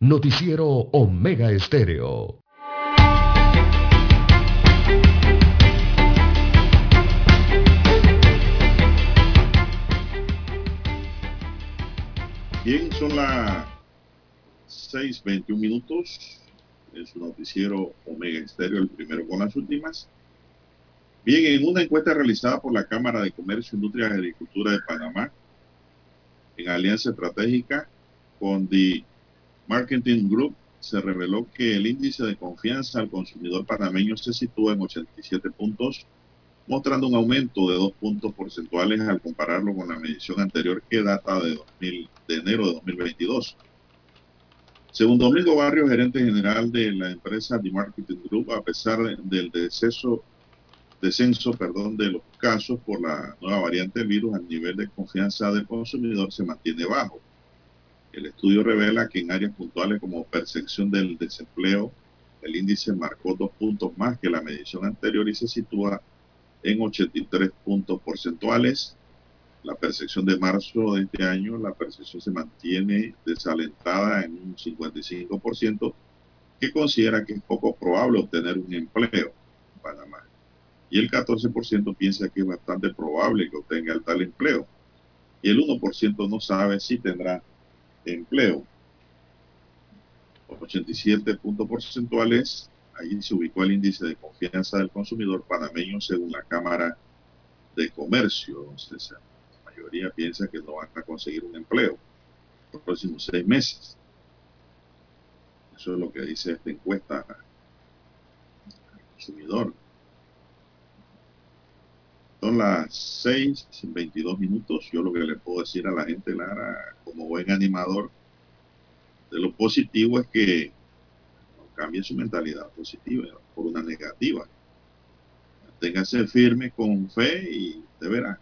Noticiero Omega Estéreo. Bien, son las 6.21 minutos en su noticiero Omega Estéreo, el primero con las últimas. Bien, en una encuesta realizada por la Cámara de Comercio, Industria y Agricultura de Panamá, en alianza estratégica con The Marketing Group, se reveló que el índice de confianza al consumidor panameño se sitúa en 87 puntos, mostrando un aumento de dos puntos porcentuales al compararlo con la medición anterior que data de, 2000, de enero de 2022. Según Domingo Barrio, gerente general de la empresa The Marketing Group, a pesar del descenso perdón, de los casos por la nueva variante del virus, el nivel de confianza del consumidor se mantiene bajo. El estudio revela que en áreas puntuales como percepción del desempleo, el índice marcó dos puntos más que la medición anterior y se sitúa en 83 puntos porcentuales. La percepción de marzo de este año, la percepción se mantiene desalentada en un 55%, que considera que es poco probable obtener un empleo en Panamá. Y el 14% piensa que es bastante probable que obtenga el tal empleo. Y el 1% no sabe si tendrá empleo. 87 puntos porcentuales, allí se ubicó el índice de confianza del consumidor panameño según la Cámara de Comercio. La mayoría piensa que no van a conseguir un empleo los próximos seis meses. Eso es lo que dice esta encuesta al consumidor. Son las 6, 22 minutos. Yo lo que le puedo decir a la gente, Lara, como buen animador, de lo positivo es que cambie su mentalidad positiva por una negativa. Manténgase firme con fe y de verá.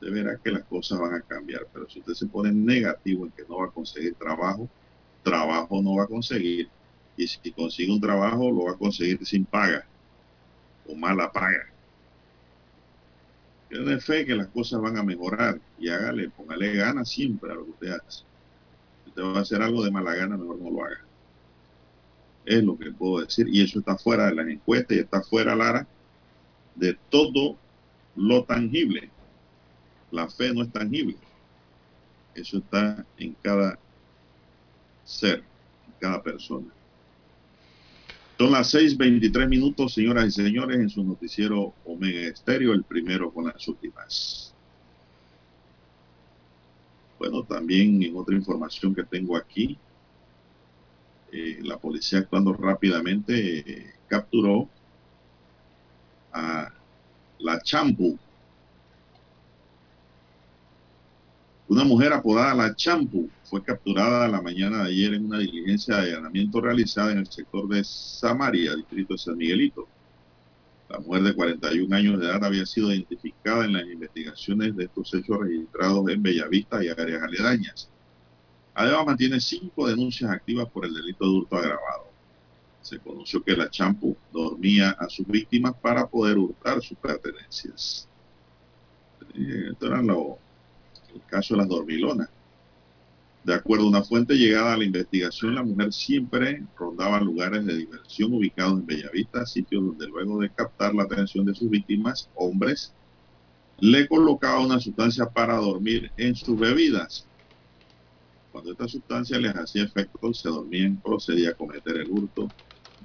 De verá que las cosas van a cambiar. Pero si usted se pone negativo en que no va a conseguir trabajo, trabajo no va a conseguir. Y si consigue un trabajo, lo va a conseguir sin paga o mala paga. Tiene fe que las cosas van a mejorar y hágale, póngale ganas siempre a lo que usted hace. Si usted va a hacer algo de mala gana, mejor no lo haga. Es lo que puedo decir. Y eso está fuera de las encuestas y está fuera, Lara, de todo lo tangible. La fe no es tangible. Eso está en cada ser, en cada persona. Son las 6:23 minutos, señoras y señores, en su noticiero Omega Estéreo, el primero con las últimas. Bueno, también en otra información que tengo aquí, eh, la policía actuando rápidamente eh, capturó a la Champu, una mujer apodada la Champu fue capturada la mañana de ayer en una diligencia de allanamiento realizada en el sector de Samaria, distrito de San Miguelito. La mujer de 41 años de edad había sido identificada en las investigaciones de estos hechos registrados en Bellavista y áreas aledañas. Además, mantiene cinco denuncias activas por el delito de hurto agravado. Se conoció que la Champu dormía a sus víctimas para poder hurtar sus pertenencias. Eh, Esto era lo, el caso de las dormilonas. De acuerdo a una fuente llegada a la investigación, la mujer siempre rondaba lugares de diversión ubicados en Bellavista, sitios donde luego de captar la atención de sus víctimas, hombres, le colocaba una sustancia para dormir en sus bebidas. Cuando esta sustancia les hacía efecto, se dormían, procedía a cometer el hurto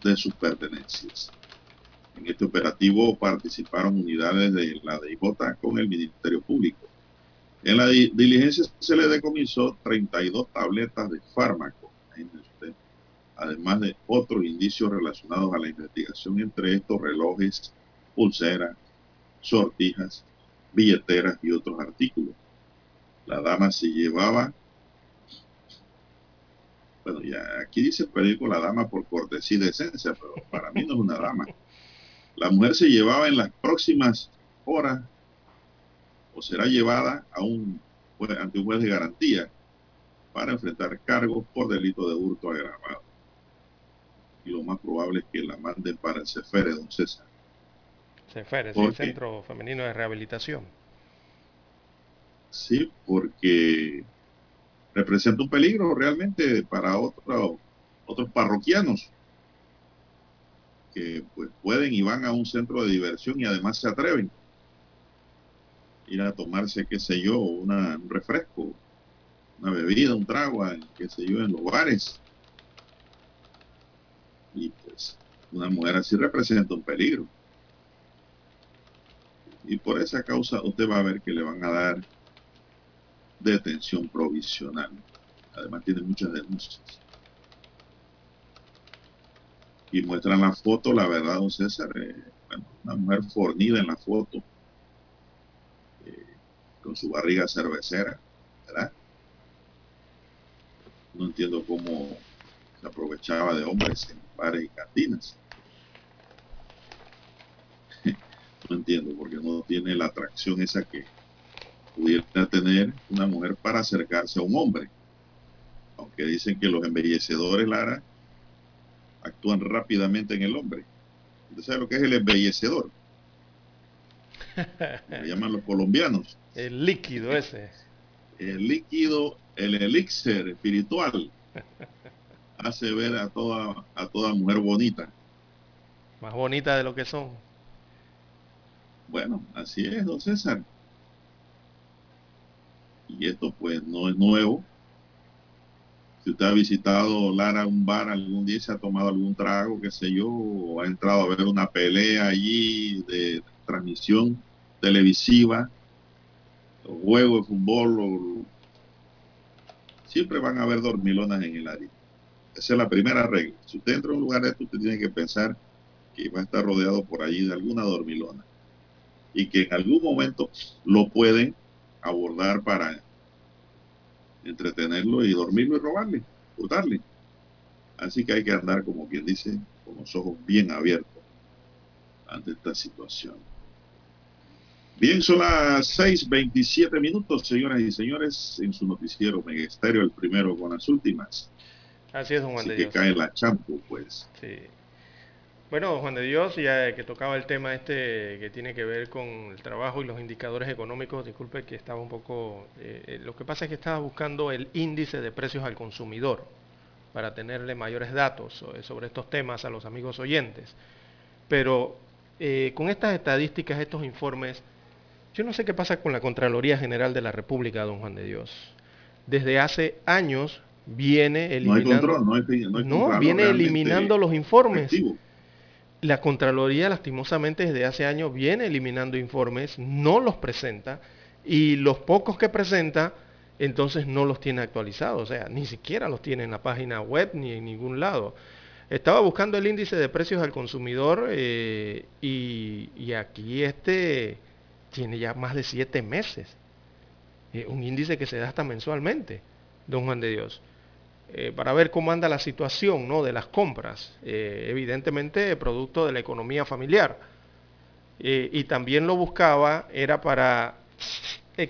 de sus pertenencias. En este operativo participaron unidades de la DIJ con el Ministerio Público. En la di- diligencia se le decomisó 32 tabletas de fármaco, además de otros indicios relacionados a la investigación, entre estos relojes, pulseras, sortijas, billeteras y otros artículos. La dama se llevaba, bueno, ya aquí dice el periódico la dama por cortesía y decencia, pero para mí no es una dama. La mujer se llevaba en las próximas horas o será llevada a un ante un juez de garantía para enfrentar cargos por delito de hurto agravado. Y lo más probable es que la manden para el CEFERE, don César. CEFER, es ¿Por el? Centro Femenino de Rehabilitación. Sí, porque representa un peligro realmente para otro- otros parroquianos que pues pueden y van a un centro de diversión y además se atreven ir a tomarse, qué sé yo, una, un refresco, una bebida, un trago, qué sé yo, en los bares. Y pues una mujer así representa un peligro. Y por esa causa usted va a ver que le van a dar detención provisional. Además tiene muchas denuncias. Y muestran la foto, la verdad, don César, eh, bueno, una mujer fornida en la foto, con su barriga cervecera, ¿verdad? No entiendo cómo se aprovechaba de hombres en bares y cantinas. no entiendo, porque no tiene la atracción esa que pudiera tener una mujer para acercarse a un hombre. Aunque dicen que los embellecedores, Lara, actúan rápidamente en el hombre. ¿Usted sabe lo que es el embellecedor? Llaman los colombianos. El líquido ese. El líquido, el elixir espiritual, hace ver a toda, a toda mujer bonita. Más bonita de lo que son. Bueno, así es, don César. Y esto pues no es nuevo. Si usted ha visitado Lara un bar algún día, se ha tomado algún trago, qué sé yo, o ha entrado a ver una pelea allí de transmisión televisiva, o juego de fútbol, siempre van a haber dormilonas en el área. Esa es la primera regla. Si usted entra a un lugar de esto, usted tiene que pensar que va a estar rodeado por allí de alguna dormilona y que en algún momento lo pueden abordar para entretenerlo y dormirlo y robarle, hurtarle. Así que hay que andar, como quien dice, con los ojos bien abiertos ante esta situación. Bien, son las 6.27 minutos, señoras y señores, en su noticiero Mega Estéreo, el primero con las últimas. Así es, don Juan Así de que Dios. cae la champo, pues. Sí. Bueno, Juan de Dios, ya que tocaba el tema este que tiene que ver con el trabajo y los indicadores económicos, disculpe que estaba un poco... eh, eh, lo que pasa es que estaba buscando el índice de precios al consumidor para tenerle mayores datos sobre, sobre estos temas a los amigos oyentes. Pero eh, con estas estadísticas, estos informes, yo no sé qué pasa con la Contraloría General de la República, don Juan de Dios. Desde hace años viene No hay eliminando... control, no hay, no hay viene eliminando los informes. La Contraloría, lastimosamente, desde hace años viene eliminando informes, no los presenta, y los pocos que presenta, entonces no los tiene actualizados, o sea, ni siquiera los tiene en la página web ni en ningún lado. Estaba buscando el índice de precios al consumidor eh, y, y aquí este tiene ya más de siete meses. Eh, un índice que se da hasta mensualmente, don Juan de Dios eh, para ver cómo anda la situación ¿no? de las compras, eh, evidentemente producto de la economía familiar. Y también lo buscaba, era para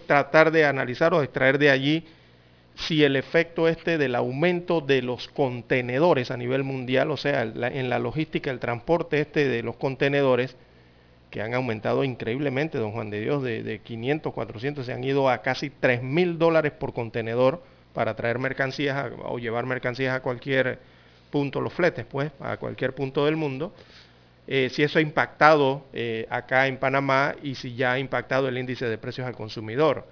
tratar de analizar o extraer de allí si el efecto este del aumento de los contenedores a nivel mundial, o sea, en la logística, el transporte este de los contenedores, que han aumentado increíblemente, don Juan de Dios, de, de 500, 400, se han ido a casi 3 mil dólares por contenedor para traer mercancías o llevar mercancías a cualquier punto, los fletes, pues, a cualquier punto del mundo. Eh, si eso ha impactado eh, acá en Panamá y si ya ha impactado el índice de precios al consumidor.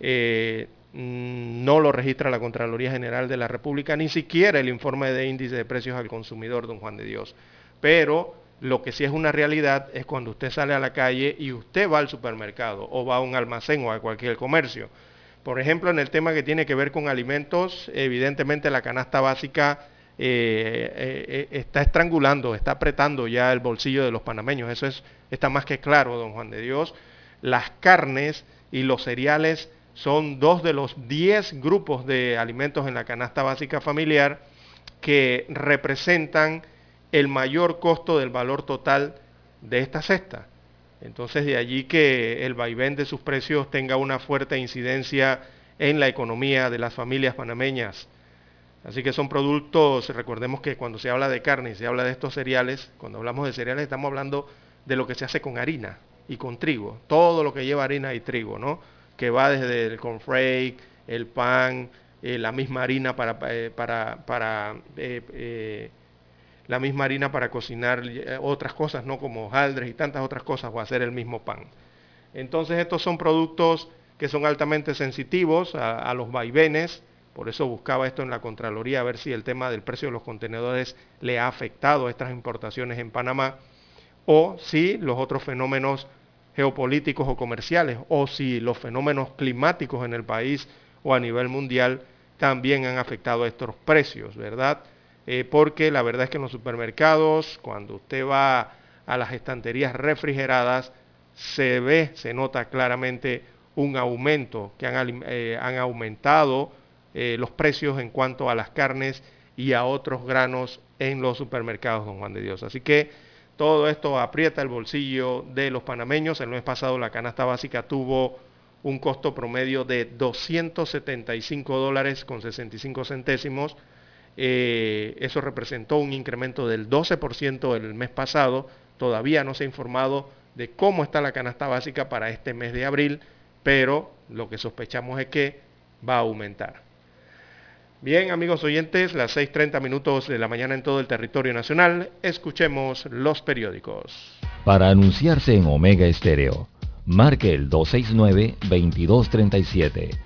Eh, mm, no lo registra la Contraloría General de la República, ni siquiera el informe de índice de precios al consumidor, don Juan de Dios. Pero lo que sí es una realidad es cuando usted sale a la calle y usted va al supermercado o va a un almacén o a cualquier comercio. Por ejemplo, en el tema que tiene que ver con alimentos, evidentemente la canasta básica eh, eh, está estrangulando, está apretando ya el bolsillo de los panameños. Eso es, está más que claro, don Juan de Dios. Las carnes y los cereales son dos de los diez grupos de alimentos en la canasta básica familiar que representan el mayor costo del valor total de esta cesta. Entonces de allí que el vaivén de sus precios tenga una fuerte incidencia en la economía de las familias panameñas. Así que son productos, recordemos que cuando se habla de carne y se habla de estos cereales, cuando hablamos de cereales estamos hablando de lo que se hace con harina y con trigo, todo lo que lleva harina y trigo, ¿no? Que va desde el cornflake, el pan, eh, la misma harina para, eh, para, para eh, la misma harina para cocinar eh, otras cosas, ¿no? Como hojaldres y tantas otras cosas, o hacer el mismo pan. Entonces estos son productos que son altamente sensitivos a, los vaivenes, por eso buscaba esto en la Contraloría, a ver si el tema del precio de los contenedores le ha afectado a estas importaciones en Panamá, o si los otros fenómenos geopolíticos o comerciales, o si los fenómenos climáticos en el país o a nivel mundial también han afectado a estos precios, ¿verdad? Eh, porque la verdad es que en los supermercados, cuando usted va a las estanterías refrigeradas, se ve, se nota claramente un aumento, que han, eh, aumentado eh, los precios en cuanto a las carnes y a otros granos en los supermercados, don Juan de Dios. Así que todo esto aprieta el bolsillo de los panameños. El mes pasado la canasta básica tuvo un costo promedio de 275 dólares con 65 centésimos eh, eso representó un incremento del 12% el mes pasado. Todavía no se ha informado de cómo está la canasta básica para este mes de abril, pero lo que sospechamos es que va a aumentar. Bien, amigos oyentes, las 6.30 minutos de la mañana en todo el territorio nacional, escuchemos los periódicos. Para anunciarse en Omega Estéreo, marque el 269-2237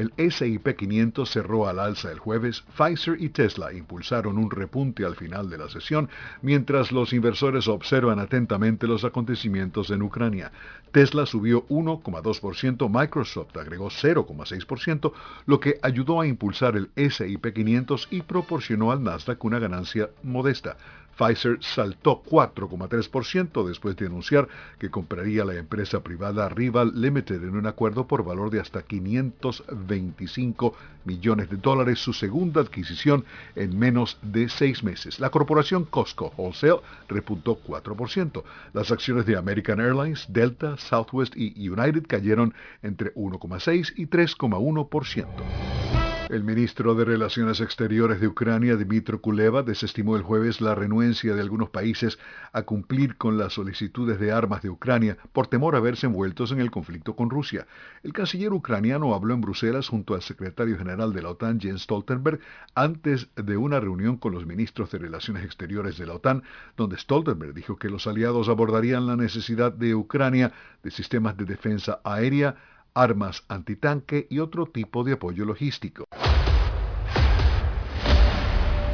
El S&P 500 cerró al alza el jueves. Pfizer y Tesla impulsaron un repunte al final de la sesión, mientras los inversores observan atentamente los acontecimientos en Ucrania. Tesla subió 1,2%, Microsoft agregó 0,6%, lo que ayudó a impulsar el S&P 500 y proporcionó al Nasdaq una ganancia modesta. Pfizer saltó 4,3% después de anunciar que compraría la empresa privada Rival Limited en un acuerdo por valor de hasta 525 millones de dólares, su segunda adquisición en menos de seis meses. La corporación Costco Wholesale repuntó 4%. Las acciones de American Airlines, Delta, Southwest y United cayeron entre 1,6 y 3,1%. El ministro de Relaciones Exteriores de Ucrania, Dmitro Kuleva, desestimó el jueves la renuencia de algunos países a cumplir con las solicitudes de armas de Ucrania por temor a verse envueltos en el conflicto con Rusia. El canciller ucraniano habló en Bruselas junto al secretario general de la OTAN, Jens Stoltenberg, antes de una reunión con los ministros de Relaciones Exteriores de la OTAN, donde Stoltenberg dijo que los aliados abordarían la necesidad de Ucrania de sistemas de defensa aérea, armas antitanque y otro tipo de apoyo logístico.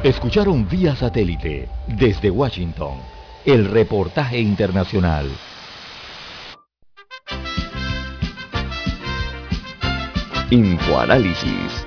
Escucharon vía satélite desde Washington el reportaje internacional. Infoanálisis,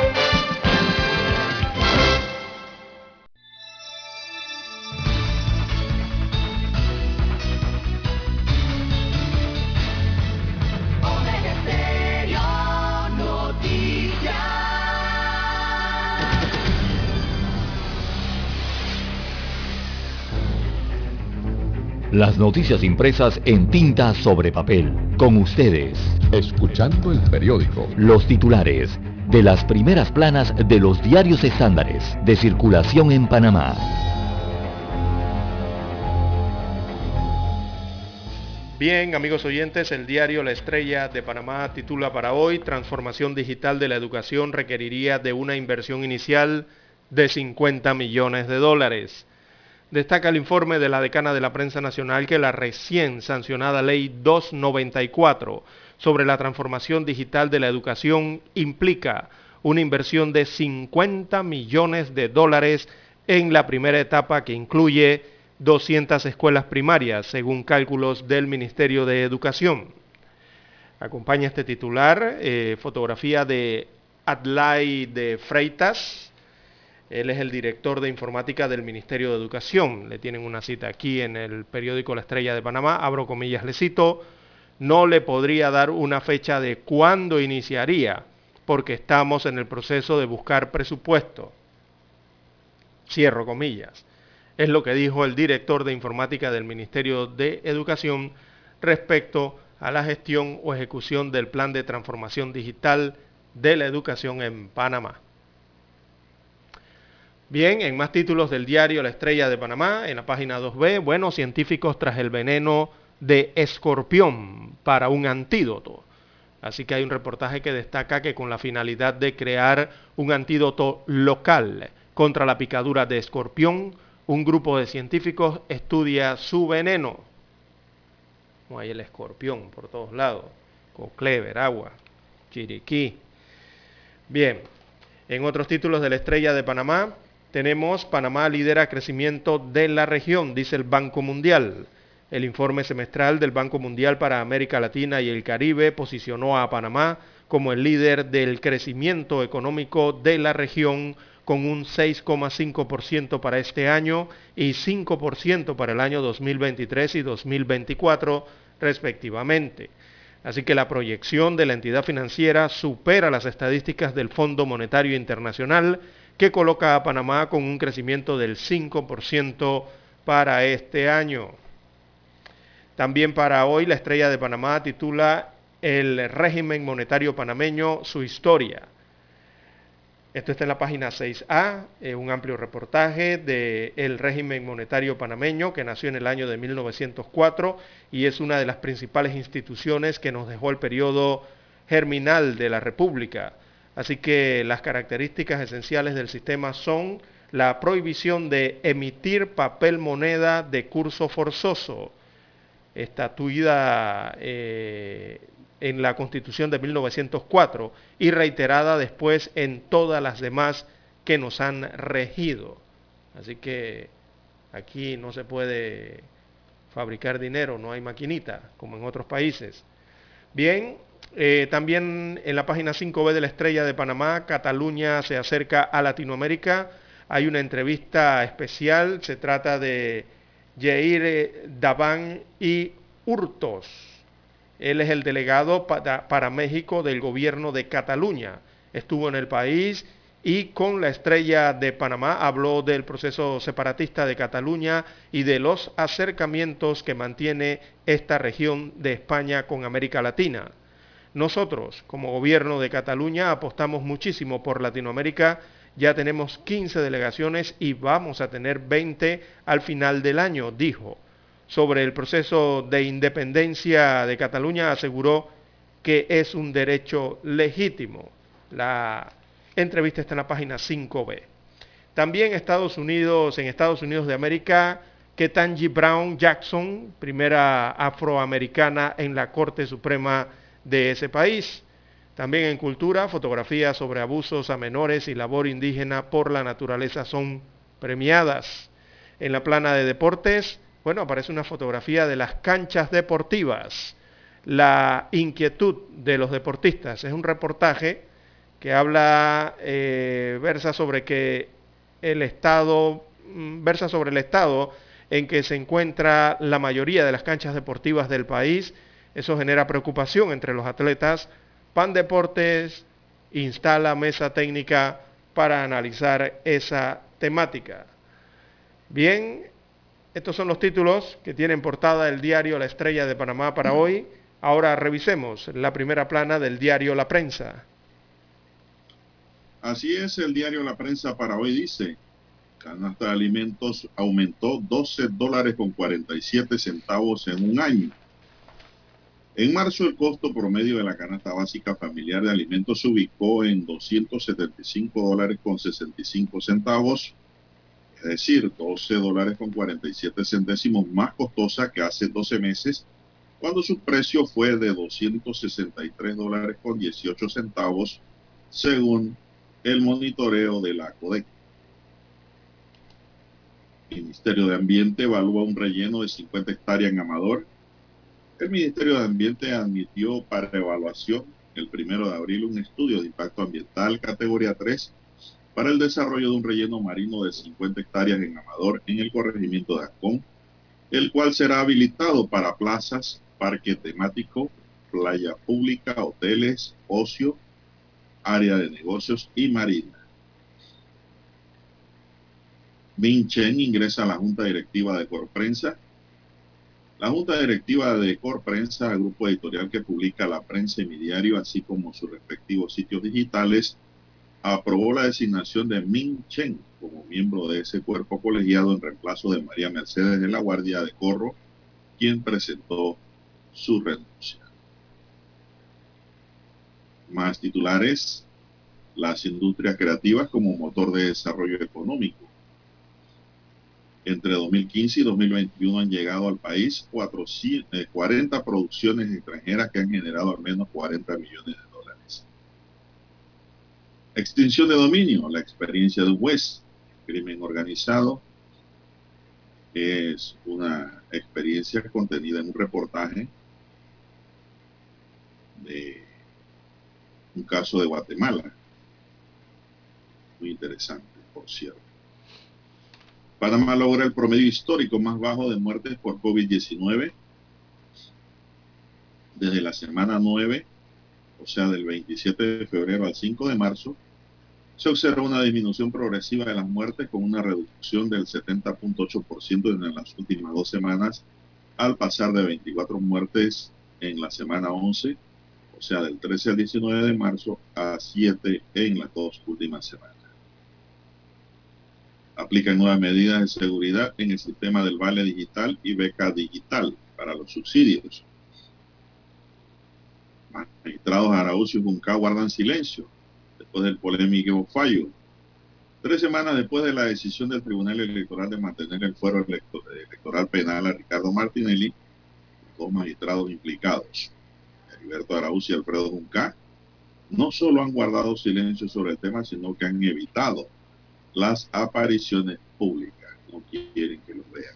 Las noticias impresas en tinta sobre papel. Con ustedes. Escuchando el periódico. Los titulares de las primeras planas de los diarios estándares de circulación en Panamá. Bien, amigos oyentes, el diario La Estrella de Panamá titula para hoy, Transformación digital de la educación requeriría de una inversión inicial de 50 millones de dólares. Destaca el informe de la decana de la prensa nacional que la recién sancionada Ley 294 sobre la transformación digital de la educación implica una inversión de 50 millones de dólares en la primera etapa que incluye 200 escuelas primarias, según cálculos del Ministerio de Educación. Acompaña este titular eh, fotografía de Adlai de Freitas. Él es el director de informática del Ministerio de Educación. Le tienen una cita aquí en el periódico La Estrella de Panamá. Abro comillas, le cito. No le podría dar una fecha de cuándo iniciaría, porque estamos en el proceso de buscar presupuesto. Cierro comillas. Es lo que dijo el director de informática del Ministerio de Educación respecto a la gestión o ejecución del plan de transformación digital de la educación en Panamá. Bien, en más títulos del diario La Estrella de Panamá, en la página 2B, buenos científicos tras el veneno de escorpión para un antídoto. Así que hay un reportaje que destaca que con la finalidad de crear un antídoto local contra la picadura de escorpión, un grupo de científicos estudia su veneno. No hay el escorpión por todos lados, Coclever, agua, Chiriquí. Bien, en otros títulos de la Estrella de Panamá, tenemos Panamá lidera crecimiento de la región, dice el Banco Mundial. El informe semestral del Banco Mundial para América Latina y el Caribe posicionó a Panamá como el líder del crecimiento económico de la región con un 6,5% para este año y 5% para el año 2023 y 2024 respectivamente. Así que la proyección de la entidad financiera supera las estadísticas del Fondo Monetario Internacional que coloca a Panamá con un crecimiento del 5% para este año. También para hoy la estrella de Panamá titula El régimen monetario panameño, su historia. Esto está en la página 6A, eh, un amplio reportaje del régimen monetario panameño que nació en el año de 1904 y es una de las principales instituciones que nos dejó el periodo germinal de la República. Así que las características esenciales del sistema son la prohibición de emitir papel moneda de curso forzoso, estatuida eh, en la Constitución de 1904 y reiterada después en todas las demás que nos han regido. Así que aquí no se puede fabricar dinero, no hay maquinita, como en otros países. Bien, eh, también en la página 5B de la Estrella de Panamá, Cataluña se acerca a Latinoamérica. Hay una entrevista especial, se trata de Jair Daván y Hurtos. Él es el delegado para, México del gobierno de Cataluña. Estuvo en el país y con la estrella de Panamá habló del proceso separatista de Cataluña y de los acercamientos que mantiene esta región de España con América Latina. Nosotros, como gobierno de Cataluña, apostamos muchísimo por Latinoamérica. Ya tenemos 15 delegaciones y vamos a tener 20 al final del año, dijo. sobre el proceso de independencia de Cataluña aseguró que es un derecho legítimo. La entrevista está en la página 5B. También Estados Unidos, en Estados Unidos de América, Ketanji Brown Jackson, primera afroamericana en la Corte Suprema de ese país. También en cultura, fotografías sobre abusos a menores y labor indígena por la naturaleza son premiadas. En la plana de deportes, bueno, aparece una fotografía de las canchas deportivas, la inquietud de los deportistas. Es un reportaje que habla, eh, versa sobre que el Estado, mm, versa sobre el Estado en que se encuentra la mayoría de las canchas deportivas del país. Eso genera preocupación entre los atletas. Pan Deportes instala mesa técnica para analizar esa temática. Bien, estos son los títulos que tienen portada el diario La Estrella de Panamá para hoy. Ahora revisemos la primera plana del diario La Prensa. Así es, el diario La Prensa para hoy dice, canasta de alimentos aumentó 12 dólares con 47 centavos en un año. En marzo el costo promedio de la canasta básica familiar de alimentos se ubicó en 275 dólares con 65 centavos es decir, 12 dólares con 47 centésimos más costosa que hace 12 meses, cuando su precio fue de 263 dólares con 18 centavos, según el monitoreo de la CODEC. El Ministerio de Ambiente evalúa un relleno de 50 hectáreas en Amador. El Ministerio de Ambiente admitió para evaluación el primero de abril un estudio de impacto ambiental categoría 3 para el desarrollo de un relleno marino de 50 hectáreas en Amador, en el corregimiento de Ascón, el cual será habilitado para plazas, parque temático, playa pública, hoteles, ocio, área de negocios y marina. Min Chen ingresa a la Junta Directiva de Corprensa. La Junta Directiva de Corprensa, grupo editorial que publica la prensa y mi diario, así como sus respectivos sitios digitales, aprobó la designación de Min Chen como miembro de ese cuerpo colegiado en reemplazo de María Mercedes de la Guardia de Corro, quien presentó su renuncia. Más titulares, las industrias creativas como motor de desarrollo económico. Entre 2015 y 2021 han llegado al país 40 eh, producciones extranjeras que han generado al menos 40 millones de Extinción de dominio, la experiencia de un juez, crimen organizado, es una experiencia contenida en un reportaje de un caso de Guatemala. Muy interesante, por cierto. Panamá logra el promedio histórico más bajo de muertes por COVID-19 desde la semana 9 o sea, del 27 de febrero al 5 de marzo, se observa una disminución progresiva de las muertes con una reducción del 70.8% en las últimas dos semanas, al pasar de 24 muertes en la semana 11, o sea, del 13 al 19 de marzo, a 7 en las dos últimas semanas. Aplican nuevas medidas de seguridad en el sistema del vale digital y beca digital para los subsidios magistrados Araújo y Junca guardan silencio después del polémico fallo. Tres semanas después de la decisión del Tribunal Electoral de mantener el fuero electoral penal a Ricardo Martinelli, dos magistrados implicados, Heriberto Araúz y Alfredo Junca, no solo han guardado silencio sobre el tema, sino que han evitado las apariciones públicas. No quieren que lo vean.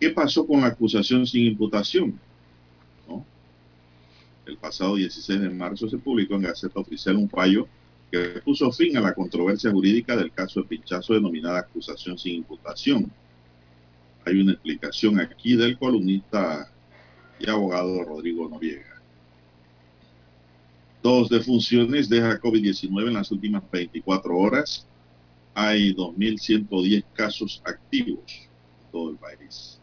¿Qué pasó con la acusación sin imputación? el pasado 16 de marzo se publicó en Gaceta Oficial un fallo que puso fin a la controversia jurídica del caso de pinchazo denominada acusación sin imputación. Hay una explicación aquí del columnista y abogado Rodrigo Noriega. Dos defunciones deja COVID-19 en las últimas 24 horas. Hay 2.110 casos activos en todo el país.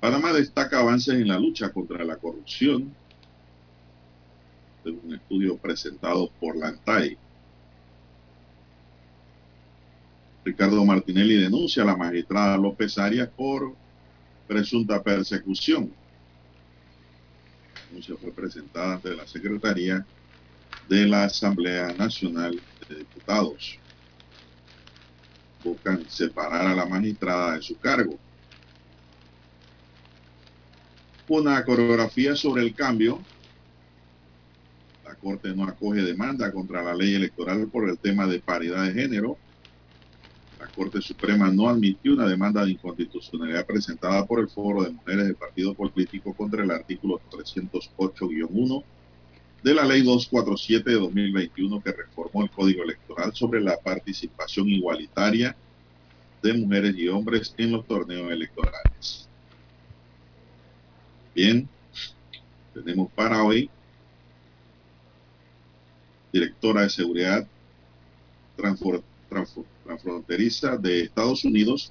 Panamá destaca avances en la lucha contra la corrupción. De un estudio presentado por la ANTAI. Ricardo Martinelli denuncia a la magistrada López Arias por presunta persecución. Denuncia fue presentada ante la Secretaría de la Asamblea Nacional de Diputados. Buscan separar a la magistrada de su cargo. Una coreografía sobre el cambio. La Corte no acoge demanda contra la ley electoral por el tema de paridad de género. Corte Suprema no admitió una demanda de inconstitucionalidad presentada por el Foro de Mujeres del Partido Político contra el artículo 308-1 de la Ley 247 de 2021 que reformó el Código Electoral sobre la participación igualitaria de mujeres y hombres en los torneos electorales. Bien, tenemos para hoy directora de seguridad transfronteriza de Estados Unidos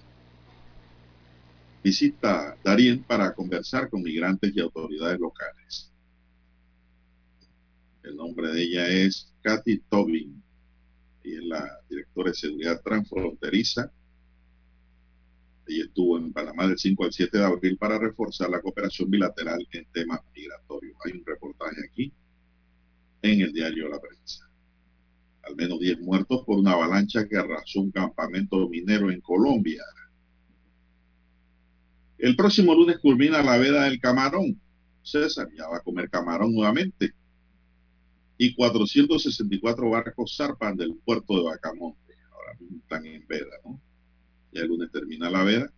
visita Darien para conversar con migrantes y autoridades locales. El nombre de ella es Kathy Tobin y es la directora de seguridad transfronteriza. Ella estuvo en Panamá del 5 al 7 de abril para reforzar la cooperación bilateral en temas migratorios. Hay un reportaje aquí en el diario La Prensa. Al menos 10 muertos por una avalancha que arrasó un campamento minero en Colombia. El próximo lunes culmina la veda del camarón. César ya va a comer camarón nuevamente y 464 barcos zarpan del puerto de Bacamonte. Ahora mismo están en veda, ¿no? Ya el lunes termina la veda.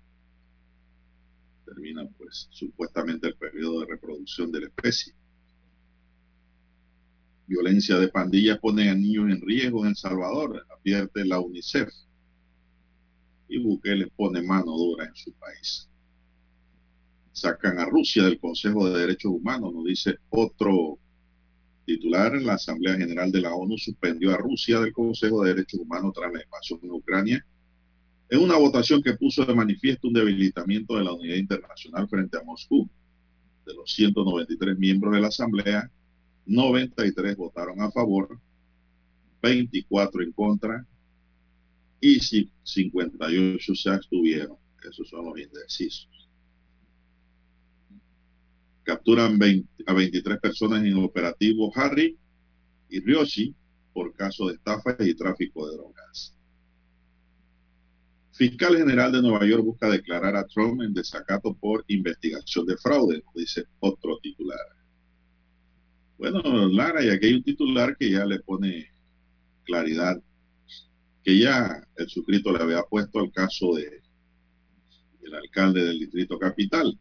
Termina, pues, supuestamente el periodo de reproducción de la especie. Violencia de pandillas pone a niños en riesgo en El Salvador, advierte la UNICEF. Y Bukele pone mano dura en su país. Sacan a Rusia del Consejo de Derechos Humanos, nos dice otro titular, la Asamblea General de la ONU suspendió a Rusia del Consejo de Derechos Humanos tras la invasión en Ucrania en una votación que puso de manifiesto un debilitamiento de la unidad internacional frente a Moscú. De los 193 miembros de la Asamblea, 93 votaron a favor, 24 en contra y 58 se abstuvieron. Esos son los indecisos capturan a 23 personas en operativo Harry y Ryoshi por caso de estafa y tráfico de drogas. Fiscal General de Nueva York busca declarar a Trump en desacato por investigación de fraude, dice otro titular. Bueno, Lara, y aquí hay un titular que ya le pone claridad, que ya el suscrito le había puesto al caso de el alcalde del distrito capital.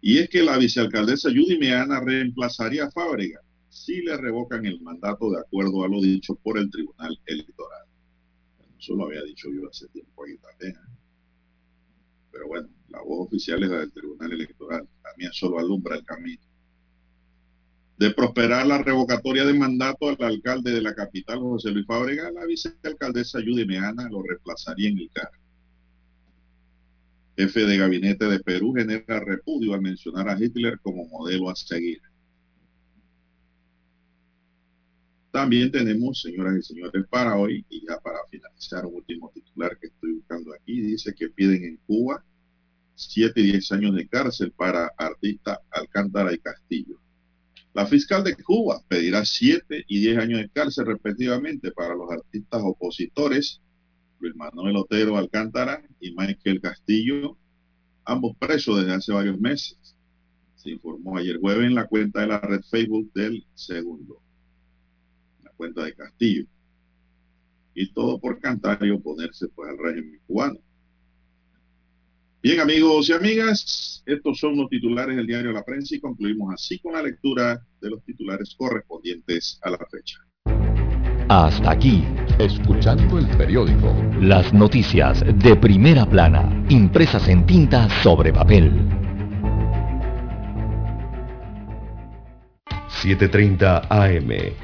Y es que la vicealcaldesa Judy Meana reemplazaría a Fábrega si le revocan el mandato de acuerdo a lo dicho por el Tribunal Electoral. eso lo había dicho yo hace tiempo aquí también. ¿eh? Pero bueno, la voz oficial es la del Tribunal Electoral. La mía solo alumbra el camino. De prosperar la revocatoria de mandato al alcalde de la capital, José Luis Fábrega, la vicealcaldesa Judy Meana lo reemplazaría en el cargo jefe de gabinete de Perú, genera repudio al mencionar a Hitler como modelo a seguir. También tenemos, señoras y señores, para hoy, y ya para finalizar, un último titular que estoy buscando aquí, dice que piden en Cuba 7 y 10 años de cárcel para artista Alcántara y Castillo. La fiscal de Cuba pedirá 7 y 10 años de cárcel respectivamente para los artistas opositores Luis Manuel Otero Alcántara y Michael Castillo, ambos presos desde hace varios meses. Se informó ayer jueves en la cuenta de la red Facebook del segundo, la cuenta de Castillo. Y todo por cantar y oponerse pues, al régimen cubano. Bien amigos y amigas, estos son los titulares del diario La Prensa y concluimos así con la lectura de los titulares correspondientes a la fecha. Hasta aquí, escuchando el periódico. Las noticias de primera plana, impresas en tinta sobre papel. 7.30 AM.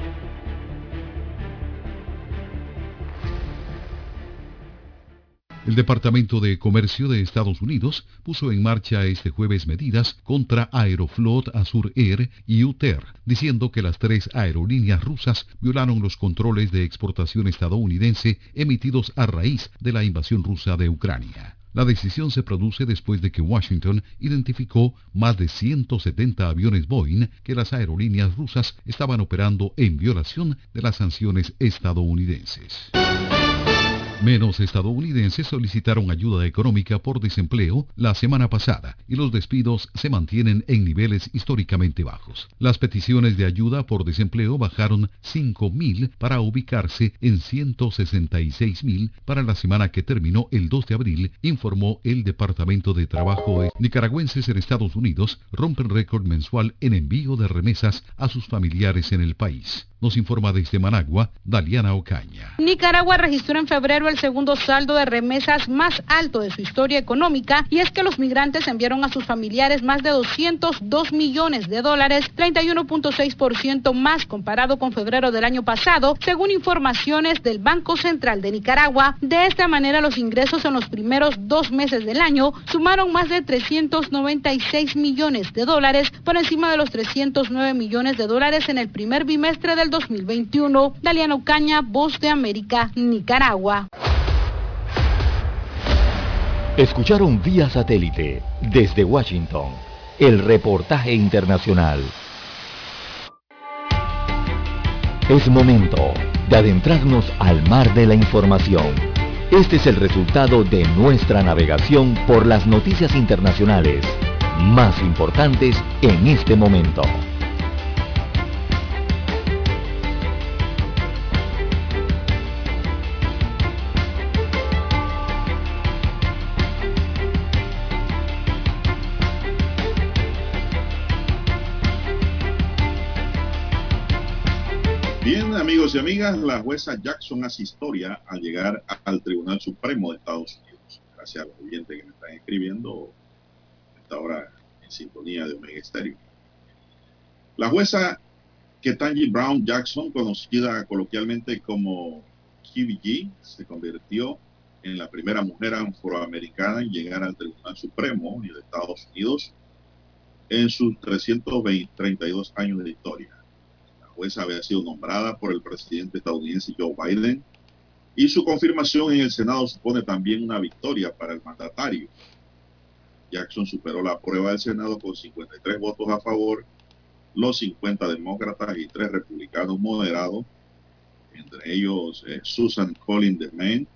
El Departamento de Comercio de Estados Unidos puso en marcha este jueves medidas contra Aeroflot, Azur Air y UTER, diciendo que las tres aerolíneas rusas violaron los controles de exportación estadounidense emitidos a raíz de la invasión rusa de Ucrania. La decisión se produce después de que Washington identificó más de 170 aviones Boeing que las aerolíneas rusas estaban operando en violación de las sanciones estadounidenses. Menos estadounidenses solicitaron ayuda económica por desempleo la semana pasada y los despidos se mantienen en niveles históricamente bajos. Las peticiones de ayuda por desempleo bajaron 5.000 para ubicarse en 166.000 para la semana que terminó el 2 de abril, informó el Departamento de Trabajo. Nicaragüenses en Estados Unidos rompen récord mensual en envío de remesas a sus familiares en el país. Nos informa desde Managua, Daliana Ocaña. Nicaragua registró en febrero el segundo saldo de remesas más alto de su historia económica y es que los migrantes enviaron a sus familiares más de 202 millones de dólares, 31.6% más comparado con febrero del año pasado, según informaciones del Banco Central de Nicaragua. De esta manera, los ingresos en los primeros dos meses del año sumaron más de 396 millones de dólares, por encima de los 309 millones de dólares en el primer bimestre del 2021. Daliano Caña, Voz de América, Nicaragua. Escucharon vía satélite desde Washington el reportaje internacional. Es momento de adentrarnos al mar de la información. Este es el resultado de nuestra navegación por las noticias internacionales más importantes en este momento. Amigos y amigas, la jueza Jackson hace historia al llegar al Tribunal Supremo de Estados Unidos. Gracias a los oyentes que me están escribiendo esta hora en sintonía de Omega Stereo. La jueza Ketanji Brown Jackson, conocida coloquialmente como KBG, se convirtió en la primera mujer afroamericana en llegar al Tribunal Supremo de Estados Unidos en sus 332 años de historia jueza había sido nombrada por el presidente estadounidense Joe Biden y su confirmación en el Senado supone también una victoria para el mandatario. Jackson superó la prueba del Senado con 53 votos a favor, los 50 demócratas y 3 republicanos moderados, entre ellos eh, Susan Collins de Maine,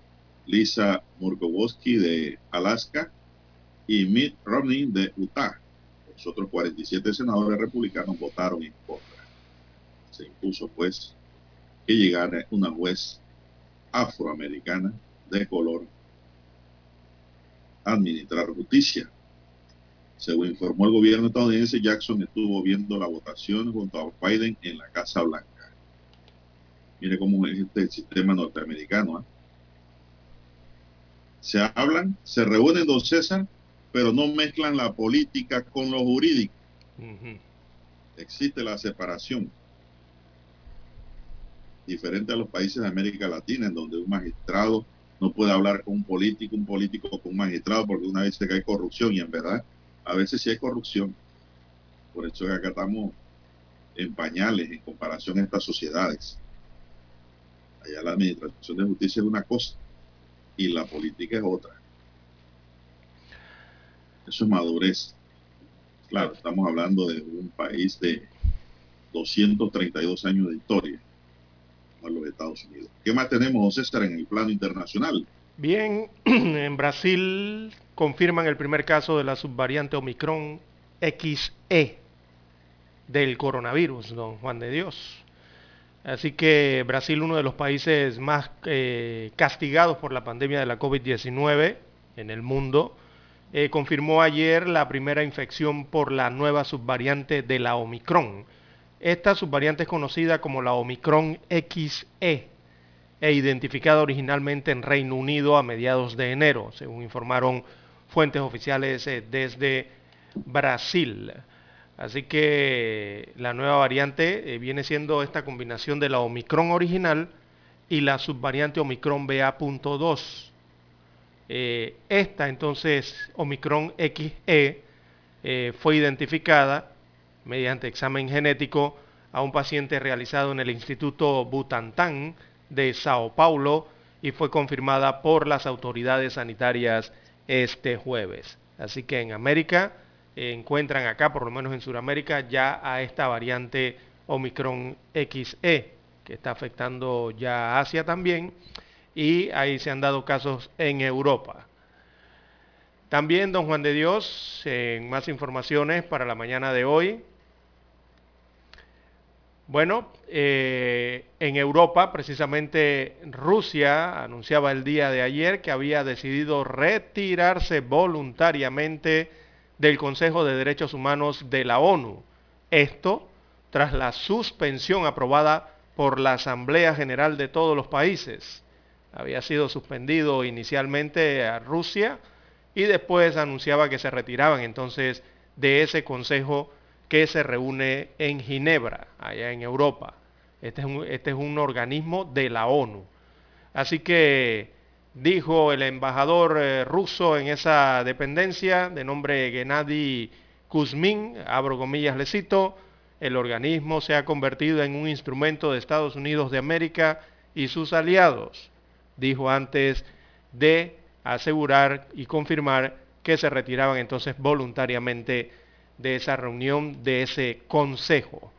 Lisa Murkowski de Alaska y Mitt Romney de Utah. Los otros 47 senadores republicanos votaron en contra se impuso pues que llegara una juez afroamericana de color a administrar justicia. Según informó el gobierno estadounidense, Jackson estuvo viendo la votación junto a Biden en la Casa Blanca. Mire cómo es este sistema norteamericano. ¿eh? Se hablan, se reúnen dos César, pero no mezclan la política con lo jurídico. Existe la separación diferente a los países de América Latina, en donde un magistrado no puede hablar con un político, un político con un magistrado, porque una vez que hay corrupción, y en verdad, a veces sí hay corrupción. Por eso que acá estamos en pañales en comparación a estas sociedades. Allá la administración de justicia es una cosa y la política es otra. Eso es madurez. Claro, estamos hablando de un país de 232 años de historia, los Estados Unidos. ¿Qué más tenemos, César, en el plano internacional? Bien, en Brasil confirman el primer caso de la subvariante Omicron XE del coronavirus, don Juan de Dios. Así que Brasil, uno de los países más eh, castigados por la pandemia de la COVID-19 en el mundo, eh, confirmó ayer la primera infección por la nueva subvariante de la Omicron. Esta subvariante es conocida como la Omicron XE e identificada originalmente en Reino Unido a mediados de enero, según informaron fuentes oficiales eh, desde Brasil. Así que la nueva variante eh, viene siendo esta combinación de la Omicron original y la subvariante Omicron BA.2. Eh, esta entonces Omicron XE fue identificada mediante examen genético a un paciente realizado en el Instituto Butantan de Sao Paulo y fue confirmada por las autoridades sanitarias este jueves. Así que en América encuentran acá, por lo menos en Sudamérica, ya a esta variante Omicron XE, que está afectando ya a Asia también, y ahí se han dado casos en Europa. También, don Juan de Dios, en más informaciones para la mañana de hoy, bueno, eh, en Europa, precisamente Rusia anunciaba el día de ayer que había decidido retirarse voluntariamente del Consejo de Derechos Humanos de la ONU. Esto tras la suspensión aprobada por la Asamblea General de todos los países. Había sido suspendido inicialmente a Rusia y después anunciaba que se retiraban entonces de ese Consejo que se reúne en Ginebra, allá en Europa. Este es, un, este es un organismo de la ONU. Así que dijo el embajador eh, ruso en esa dependencia, de nombre Gennady Kuzmin, abro comillas, le cito, el organismo se ha convertido en un instrumento de Estados Unidos de América y sus aliados, dijo antes de asegurar y confirmar que se retiraban entonces voluntariamente de esa reunión, de ese consejo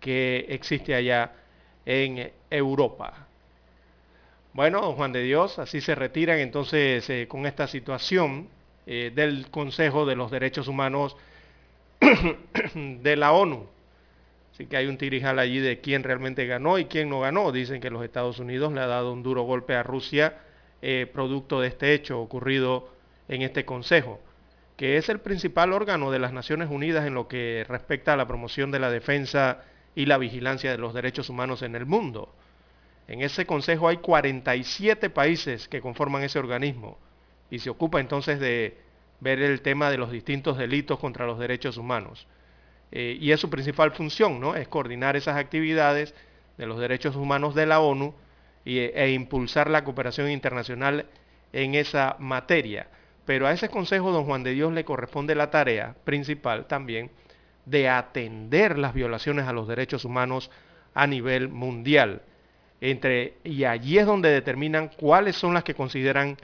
que existe allá en Europa. Bueno, Juan de Dios, así se retiran entonces eh, con esta situación eh, del Consejo de los Derechos Humanos de la ONU. Así que hay un tirijal allí de quién realmente ganó y quién no ganó. Dicen que los Estados Unidos le ha dado un duro golpe a Rusia eh, producto de este hecho ocurrido en este Consejo que es el principal órgano de las Naciones Unidas en lo que respecta a la promoción de la defensa y la vigilancia de los derechos humanos en el mundo. En ese consejo hay 47 países que conforman ese organismo y se ocupa entonces de ver el tema de los distintos delitos contra los derechos humanos. Eh, y es su principal función, ¿no? Es coordinar esas actividades de los derechos humanos de la ONU e impulsar la cooperación internacional en esa materia. Pero a ese consejo, don Juan de Dios, le corresponde la tarea principal también de atender las violaciones a los derechos humanos a nivel mundial. Entre, y allí es donde determinan cuáles son las que consideran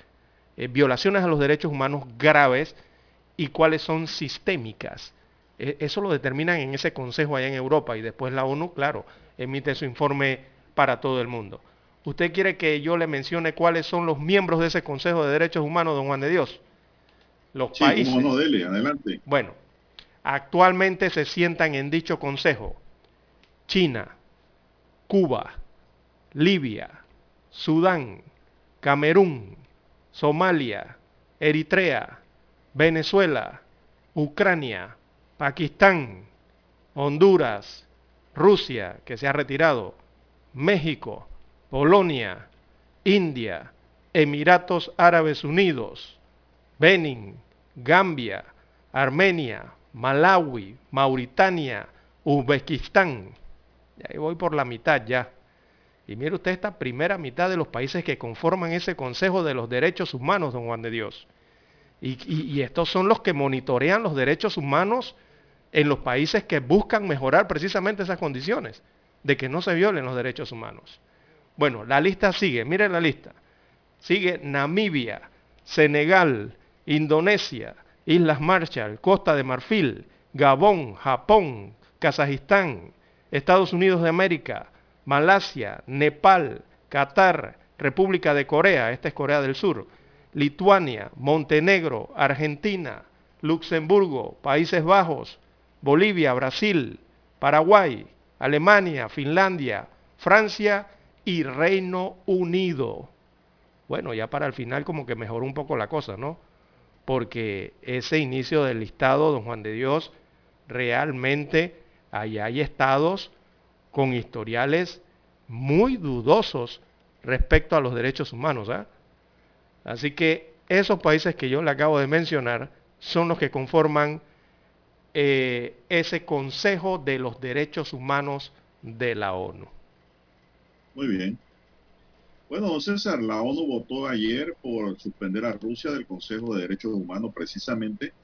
eh, violaciones a los derechos humanos graves y cuáles son sistémicas. E, eso lo determinan en ese consejo allá en Europa y después la ONU, claro, emite su informe para todo el mundo. ¿Usted quiere que yo le mencione cuáles son los miembros de ese Consejo de Derechos Humanos, don Juan de Dios? Los países. adelante. Bueno, actualmente se sientan en dicho consejo China, Cuba, Libia, Sudán, Camerún, Somalia, Eritrea, Venezuela, Ucrania, Pakistán, Honduras, Rusia, que se ha retirado, México, Polonia, India, Emiratos Árabes Unidos, Benin, Gambia, Armenia, Malawi, Mauritania, Uzbekistán. Y ahí voy por la mitad ya. Y mire usted esta primera mitad de los países que conforman ese Consejo de los Derechos Humanos, don Juan de Dios. Y, estos son los que monitorean los derechos humanos en los países que buscan mejorar precisamente esas condiciones de que no se violen los derechos humanos. Bueno, la lista sigue, miren la lista. Sigue Namibia, Senegal, Indonesia, Islas Marshall, Costa de Marfil, Gabón, Japón, Kazajistán, Estados Unidos de América, Malasia, Nepal, Qatar, República de Corea, esta es Corea del Sur, Lituania, Montenegro, Argentina, Luxemburgo, Países Bajos, Bolivia, Brasil, Paraguay, Alemania, Finlandia, Francia y Reino Unido. Bueno, ya para el final como que mejoró un poco la cosa, ¿no? Porque ese inicio del listado, don Juan de Dios, realmente allá hay estados con historiales muy dudosos respecto a los derechos humanos. ¿eh? Así que esos países que yo le acabo de mencionar son los que conforman eh, ese Consejo de los Derechos Humanos de la ONU. Muy bien. Bueno, don César, la ONU votó ayer por suspender a Rusia del Consejo de Derechos Humanos precisamente.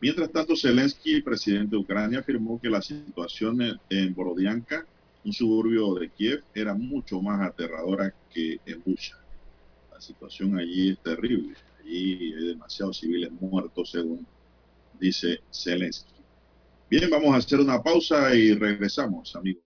Mientras tanto, Zelensky, presidente de Ucrania, afirmó que la situación en Borodianka, un suburbio de Kiev, era mucho más aterradora que en Bucha. La situación allí es terrible. Allí hay demasiados civiles muertos, según dice Zelensky. Bien, vamos a hacer una pausa y regresamos, amigos.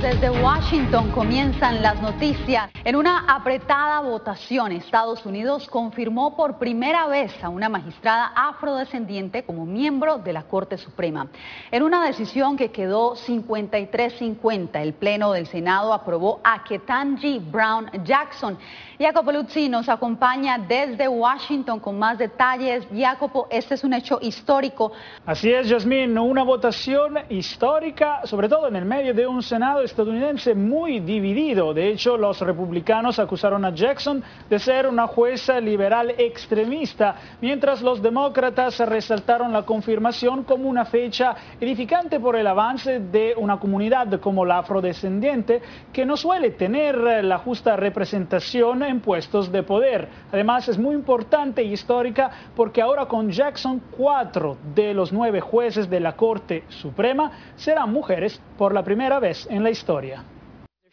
Desde Washington comienzan las noticias. En una apretada votación, Estados Unidos confirmó por primera vez a una magistrada afrodescendiente como miembro de la Corte Suprema. En una decisión que quedó 53-50, el Pleno del Senado aprobó a Ketanji Brown Jackson. Jacopo Luzzi nos acompaña desde Washington con más detalles. Jacopo, este es un hecho histórico. Así es, Yasmín, una votación histórica, sobre todo en el medio de un Senado estadounidense muy dividido. De hecho, los republicanos acusaron a Jackson de ser una jueza liberal extremista, mientras los demócratas resaltaron la confirmación como una fecha edificante por el avance de una comunidad como la afrodescendiente, que no suele tener la justa representación en puestos de poder. Además, es muy importante y histórica porque ahora con Jackson, cuatro de los nueve jueces de la Corte Suprema serán mujeres por la primera vez en la historia.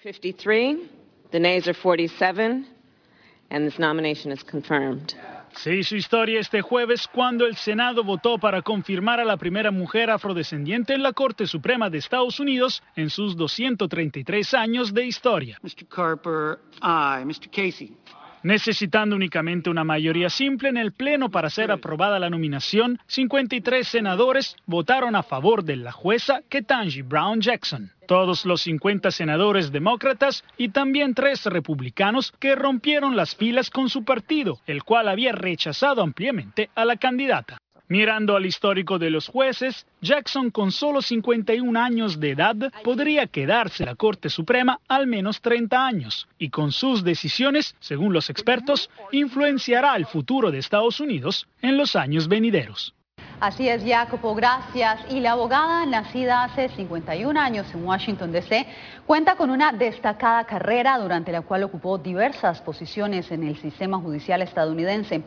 53, the nays are 47, and this nomination is confirmed. Se hizo historia este jueves cuando el Senado votó para confirmar a la primera mujer afrodescendiente en la Corte Suprema de Estados Unidos en sus 233 años de historia. Mr. Carper, aye. Mr. Casey. Necesitando únicamente una mayoría simple en el Pleno para ser aprobada la nominación, 53 senadores votaron a favor de la jueza Ketanji Brown Jackson. Todos los 50 senadores demócratas y también tres republicanos que rompieron las filas con su partido, el cual había rechazado ampliamente a la candidata. Mirando al histórico de los jueces, Jackson con solo 51 años de edad podría quedarse en la Corte Suprema al menos 30 años y con sus decisiones, según los expertos, influenciará el futuro de Estados Unidos en los años venideros. Así es, Jacopo, gracias. Y la abogada, nacida hace 51 años en Washington, D.C., cuenta con una destacada carrera durante la cual ocupó diversas posiciones en el sistema judicial estadounidense.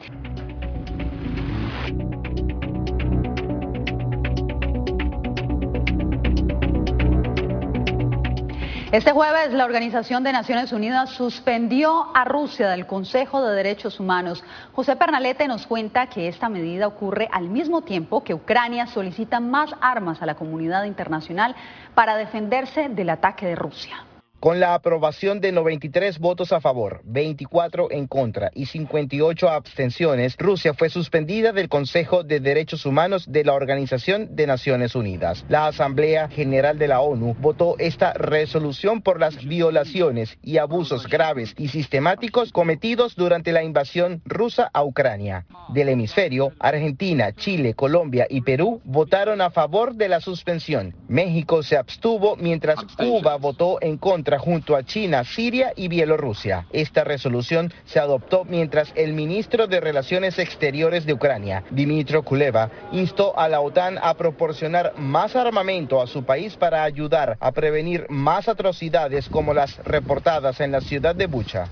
Este jueves la Organización de Naciones Unidas suspendió a Rusia del Consejo de Derechos Humanos. José Pernalete nos cuenta que esta medida ocurre al mismo tiempo que Ucrania solicita más armas a la comunidad internacional para defenderse del ataque de Rusia. Con la aprobación de 93 votos a favor, 24 en contra y 58 abstenciones, Rusia fue suspendida del Consejo de Derechos Humanos de la Organización de Naciones Unidas. La Asamblea General de la ONU votó esta resolución por las violaciones y abusos graves y sistemáticos cometidos durante la invasión rusa a Ucrania. Del hemisferio, Argentina, Chile, Colombia y Perú votaron a favor de la suspensión. México se abstuvo mientras Cuba votó en contra junto a China, Siria y Bielorrusia. Esta resolución se adoptó mientras el ministro de Relaciones Exteriores de Ucrania, Dimitro Kuleva, instó a la OTAN a proporcionar más armamento a su país para ayudar a prevenir más atrocidades como las reportadas en la ciudad de Bucha.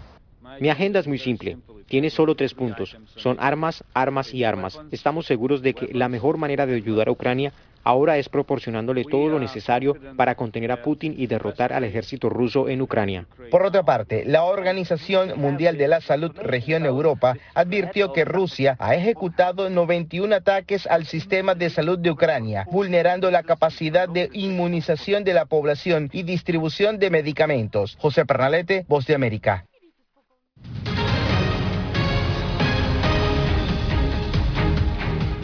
Mi agenda es muy simple. Tiene solo tres puntos. Son armas, armas y armas. Estamos seguros de que la mejor manera de ayudar a Ucrania ahora es proporcionándole todo lo necesario para contener a Putin y derrotar al ejército ruso en Ucrania. Por otra parte, la Organización Mundial de la Salud Región Europa advirtió que Rusia ha ejecutado 91 ataques al sistema de salud de Ucrania, vulnerando la capacidad de inmunización de la población y distribución de medicamentos. José Pernalete, Voz de América.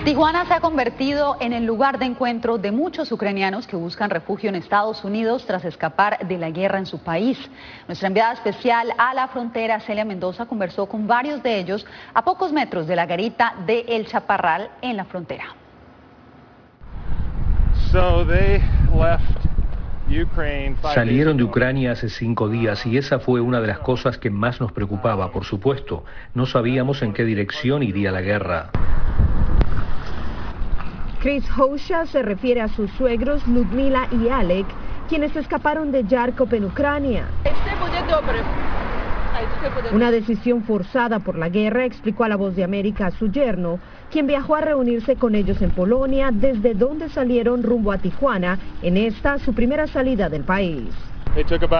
Tijuana se ha convertido en el lugar de encuentro de muchos ucranianos que buscan refugio en Estados Unidos tras escapar de la guerra en su país. Nuestra enviada especial a la frontera, Celia Mendoza, conversó con varios de ellos a pocos metros de la garita de El Chaparral en la frontera. Salieron de Ucrania hace cinco días y esa fue una de las cosas que más nos preocupaba, por supuesto. No sabíamos en qué dirección iría la guerra. Chris Hosha se refiere a sus suegros Ludmila y Alec, quienes escaparon de Yarkov en Ucrania. Una decisión forzada por la guerra, explicó a La Voz de América a su yerno, quien viajó a reunirse con ellos en Polonia, desde donde salieron rumbo a Tijuana, en esta su primera salida del país.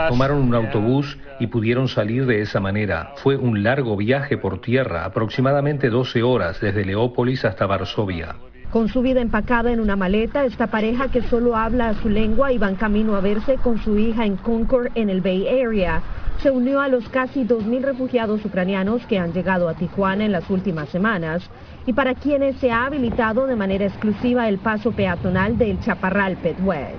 Tomaron un autobús y pudieron salir de esa manera. Fue un largo viaje por tierra, aproximadamente 12 horas desde Leópolis hasta Varsovia. Con su vida empacada en una maleta, esta pareja que solo habla su lengua y van camino a verse con su hija en Concord, en el Bay Area, se unió a los casi 2.000 refugiados ucranianos que han llegado a Tijuana en las últimas semanas y para quienes se ha habilitado de manera exclusiva el paso peatonal del Chaparral Pet West.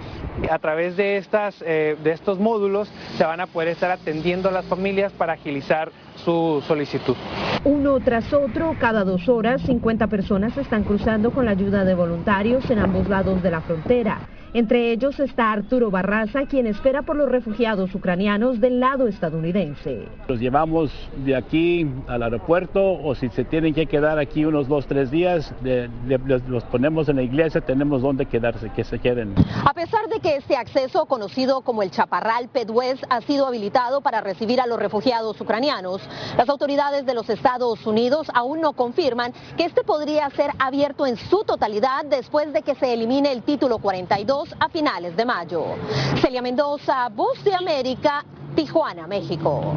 A través de, eh, de estos módulos se van a poder estar atendiendo a las familias para agilizar su solicitud. Uno tras otro, cada dos horas, 50 personas están cruzando con la ayuda de voluntarios en ambos lados de la frontera. Entre ellos está Arturo Barraza, quien espera por los refugiados ucranianos del lado estadounidense. Los llevamos de aquí al aeropuerto o si se tienen que quedar aquí unos dos, tres días, de- de- los, los ponemos en la iglesia, tenemos donde quedarse, que se queden. A pesar de que este acceso, conocido como el Chaparral Pedwest, ha sido habilitado para recibir a los refugiados ucranianos, las autoridades de los Estados Unidos aún no confirman que este podría ser abierto en su totalidad después de que se elimine el título 42 a finales de mayo. Celia Mendoza, Voz de América, Tijuana, México.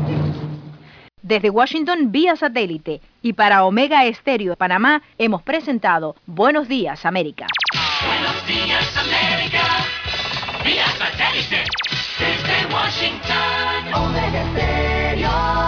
Desde Washington vía satélite y para Omega Estéreo de Panamá hemos presentado Buenos Días América. Buenos días, América. Vía satélite. Desde Washington. Omega Stereo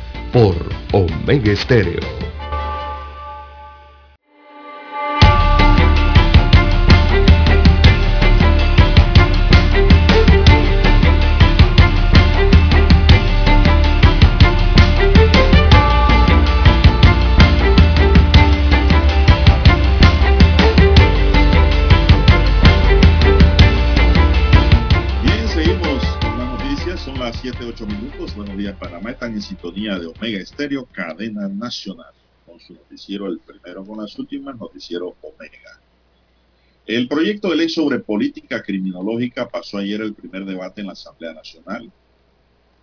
por Omega Estéreo. Sintonía de Omega Estéreo, cadena nacional. Con su noticiero, el primero con las últimas, noticiero Omega. El proyecto de ley sobre política criminológica pasó ayer el primer debate en la Asamblea Nacional.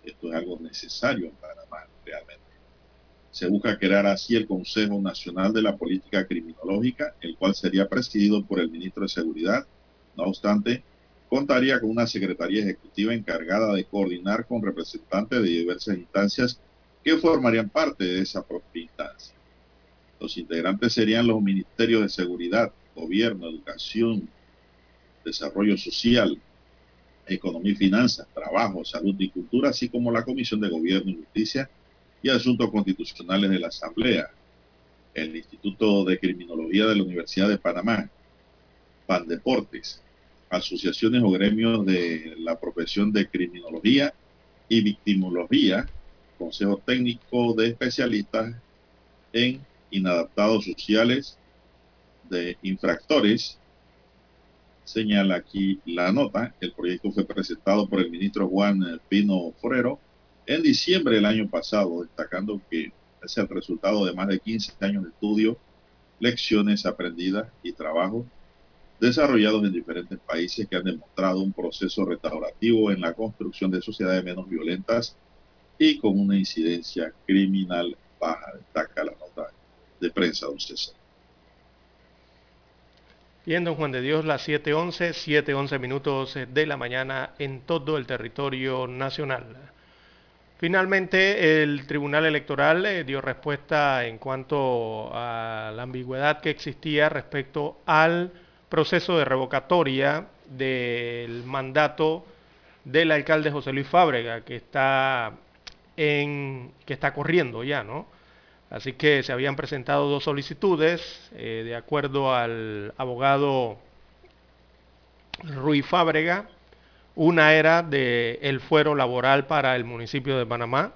Esto es algo necesario en Panamá, realmente. Se busca crear así el Consejo Nacional de la Política Criminológica, el cual sería presidido por el ministro de Seguridad. No obstante, contaría con una secretaría ejecutiva encargada de coordinar con representantes de diversas instancias que formarían parte de esa propia instancia. Los integrantes serían los ministerios de Seguridad, Gobierno, Educación, Desarrollo Social, Economía y Finanzas, Trabajo, Salud y Cultura, así como la Comisión de Gobierno y Justicia y Asuntos Constitucionales de la Asamblea, el Instituto de Criminología de la Universidad de Panamá, Pandeportes, asociaciones o gremios de la profesión de criminología y victimología, Consejo Técnico de Especialistas en Inadaptados Sociales de Infractores. Señala aquí la nota. El proyecto fue presentado por el ministro Juan Pino Forero en diciembre del año pasado, destacando que es el resultado de más de 15 años de estudio, lecciones aprendidas y trabajo desarrollados en diferentes países que han demostrado un proceso restaurativo en la construcción de sociedades menos violentas y con una incidencia criminal baja, destaca la nota de prensa, don César. Bien, don Juan de Dios, las 7.11, 7.11 minutos de la mañana en todo el territorio nacional. Finalmente, el Tribunal Electoral eh, dio respuesta en cuanto a la ambigüedad que existía respecto al proceso de revocatoria del mandato del alcalde José Luis Fábrega, que está, en, que está corriendo ya, ¿no? Así que se habían presentado dos solicitudes, eh, de acuerdo al abogado Ruiz Fábrega. Una era de el fuero laboral para el municipio de Panamá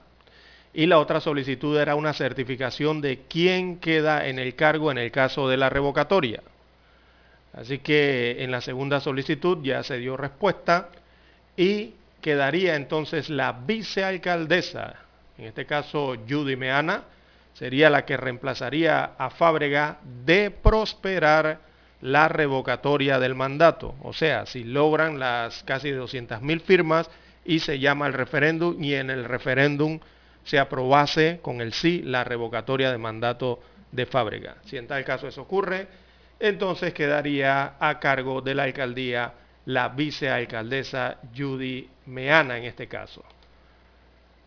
y la otra solicitud era una certificación de quién queda en el cargo en el caso de la revocatoria. Así que en la segunda solicitud ya se dio respuesta y quedaría entonces la vicealcaldesa, en este caso Judy Meana, sería la que reemplazaría a Fábrega de prosperar la revocatoria del mandato. O sea, si logran las casi 200.000 firmas y se llama el referéndum y en el referéndum se aprobase con el sí la revocatoria de mandato de Fábrega. Si en tal caso eso ocurre, entonces quedaría a cargo de la alcaldía la vicealcaldesa Judy Meana en este caso.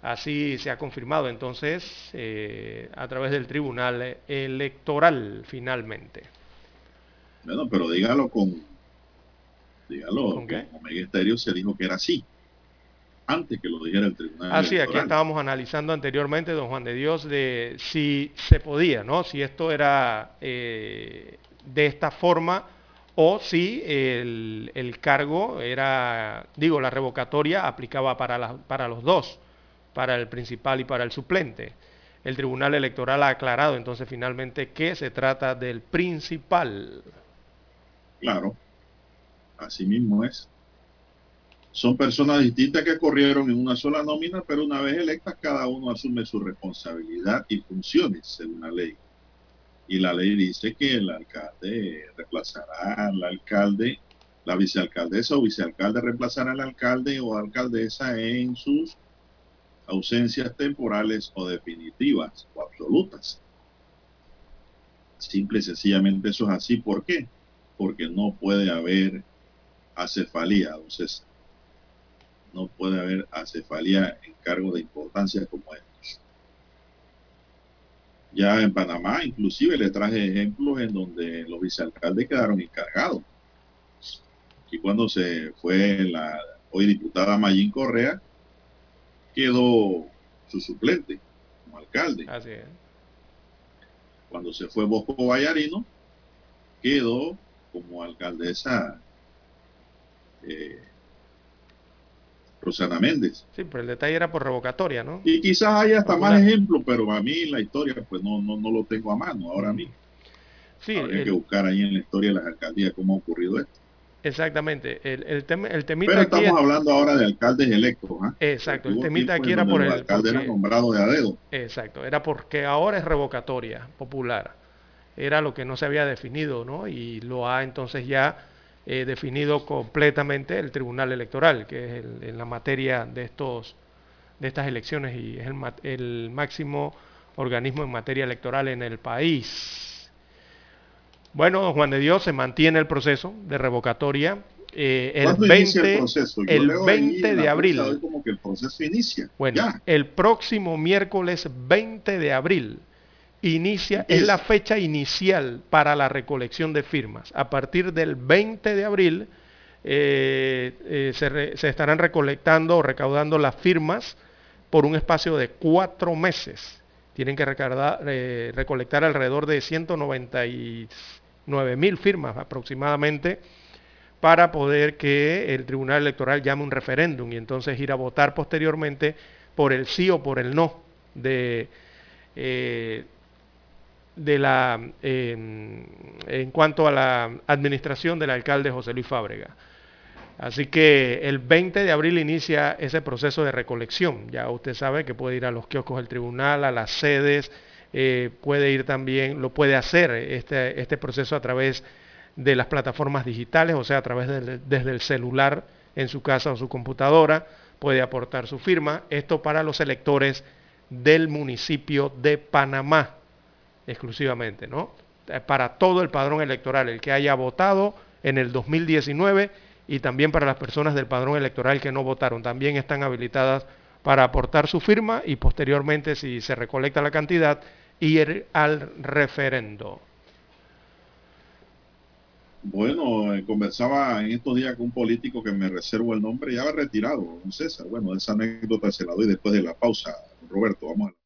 Así se ha confirmado entonces eh, a través del Tribunal Electoral finalmente. Bueno, pero dígalo con... Dígalo, ¿Con qué? con Omega Estéreo se dijo que era así. Antes que lo dijera el Tribunal Así, aquí Electoral. estábamos analizando anteriormente, don Juan de Dios, de si se podía, ¿no? Si esto era eh, de esta forma o si el, el cargo era, digo, la revocatoria aplicaba para, la- para los dos, para el principal y para el suplente. El Tribunal Electoral ha aclarado entonces finalmente que se trata del principal. Claro, así mismo es. Son personas distintas que corrieron en una sola nómina, pero una vez electas cada uno asume su responsabilidad y funciones según la ley. Y la ley dice que el alcalde reemplazará al alcalde, la vicealcaldesa o vicealcalde reemplazará al alcalde o alcaldesa en sus ausencias temporales o definitivas o absolutas. Simple y sencillamente eso es así. ¿Por qué? Porque no puede haber acefalía, César. No puede haber acefalía en cargos de importancia como estos. Ya en Panamá, inclusive le traje ejemplos en donde los vicealcaldes quedaron encargados. Y cuando se fue la hoy diputada Mayín Correa, quedó su suplente como alcalde. Así es. Cuando se fue Bosco Vallarino, quedó como alcaldesa eh, Rosana Méndez. Sí, pero el detalle era por revocatoria, ¿no? Y quizás haya hasta Popular. más ejemplos, pero a mí la historia pues no, no, no lo tengo a mano ahora mismo. Sí, Habría el- que buscar ahí en la historia de las alcaldías cómo ha ocurrido esto. exactamente. El, el, tem- el temita Pero estamos es- hablando ahora de alcaldes electos. ¿ah? Exacto, el temita aquí era por el... alcaldes eran porque- nombrados de a dedo. Exacto, era porque ahora es revocatoria popular. era lo que no se había definido, ¿no? Y lo ha entonces ya eh, definido completamente el Tribunal Electoral, que es en la materia de, estos, de estas elecciones y es el, el máximo organismo en materia electoral en el país. Bueno, Juan de Dios se mantiene el proceso de revocatoria eh, el 20, el, 20 de abril. Como que el proceso inicia. Bueno, el próximo miércoles 20 de abril inicia, es, la fecha inicial para la recolección de firmas. A partir del 20 de abril eh, eh, se, se, estarán recolectando o recaudando las firmas por un espacio de cuatro meses. Tienen que eh, recolectar alrededor de 199 mil firmas aproximadamente para poder que el Tribunal Electoral llame un referéndum y entonces ir a votar posteriormente por el sí o por el no de, eh, de la, en cuanto a la administración del alcalde José Luis Fábrega. Así que el 20 de abril inicia ese proceso de recolección. Ya usted sabe que puede ir a los kioscos del tribunal, a las sedes, eh, puede ir también, lo puede hacer este, este proceso a través de las plataformas digitales, o sea, a través de, desde el celular en su casa o su computadora, puede aportar su firma. Esto para los electores del municipio de Panamá, exclusivamente, ¿no? Eh, para todo el padrón electoral, el que haya votado en el 2019 y también para las personas del padrón electoral que no votaron, también están habilitadas para aportar su firma y posteriormente, si se recolecta la cantidad, ir al referendo. Bueno, eh, conversaba en estos días con un político que me reservo el nombre, ya retirado, don César. Bueno, esa anécdota se la doy después de la pausa. Roberto, vamos a...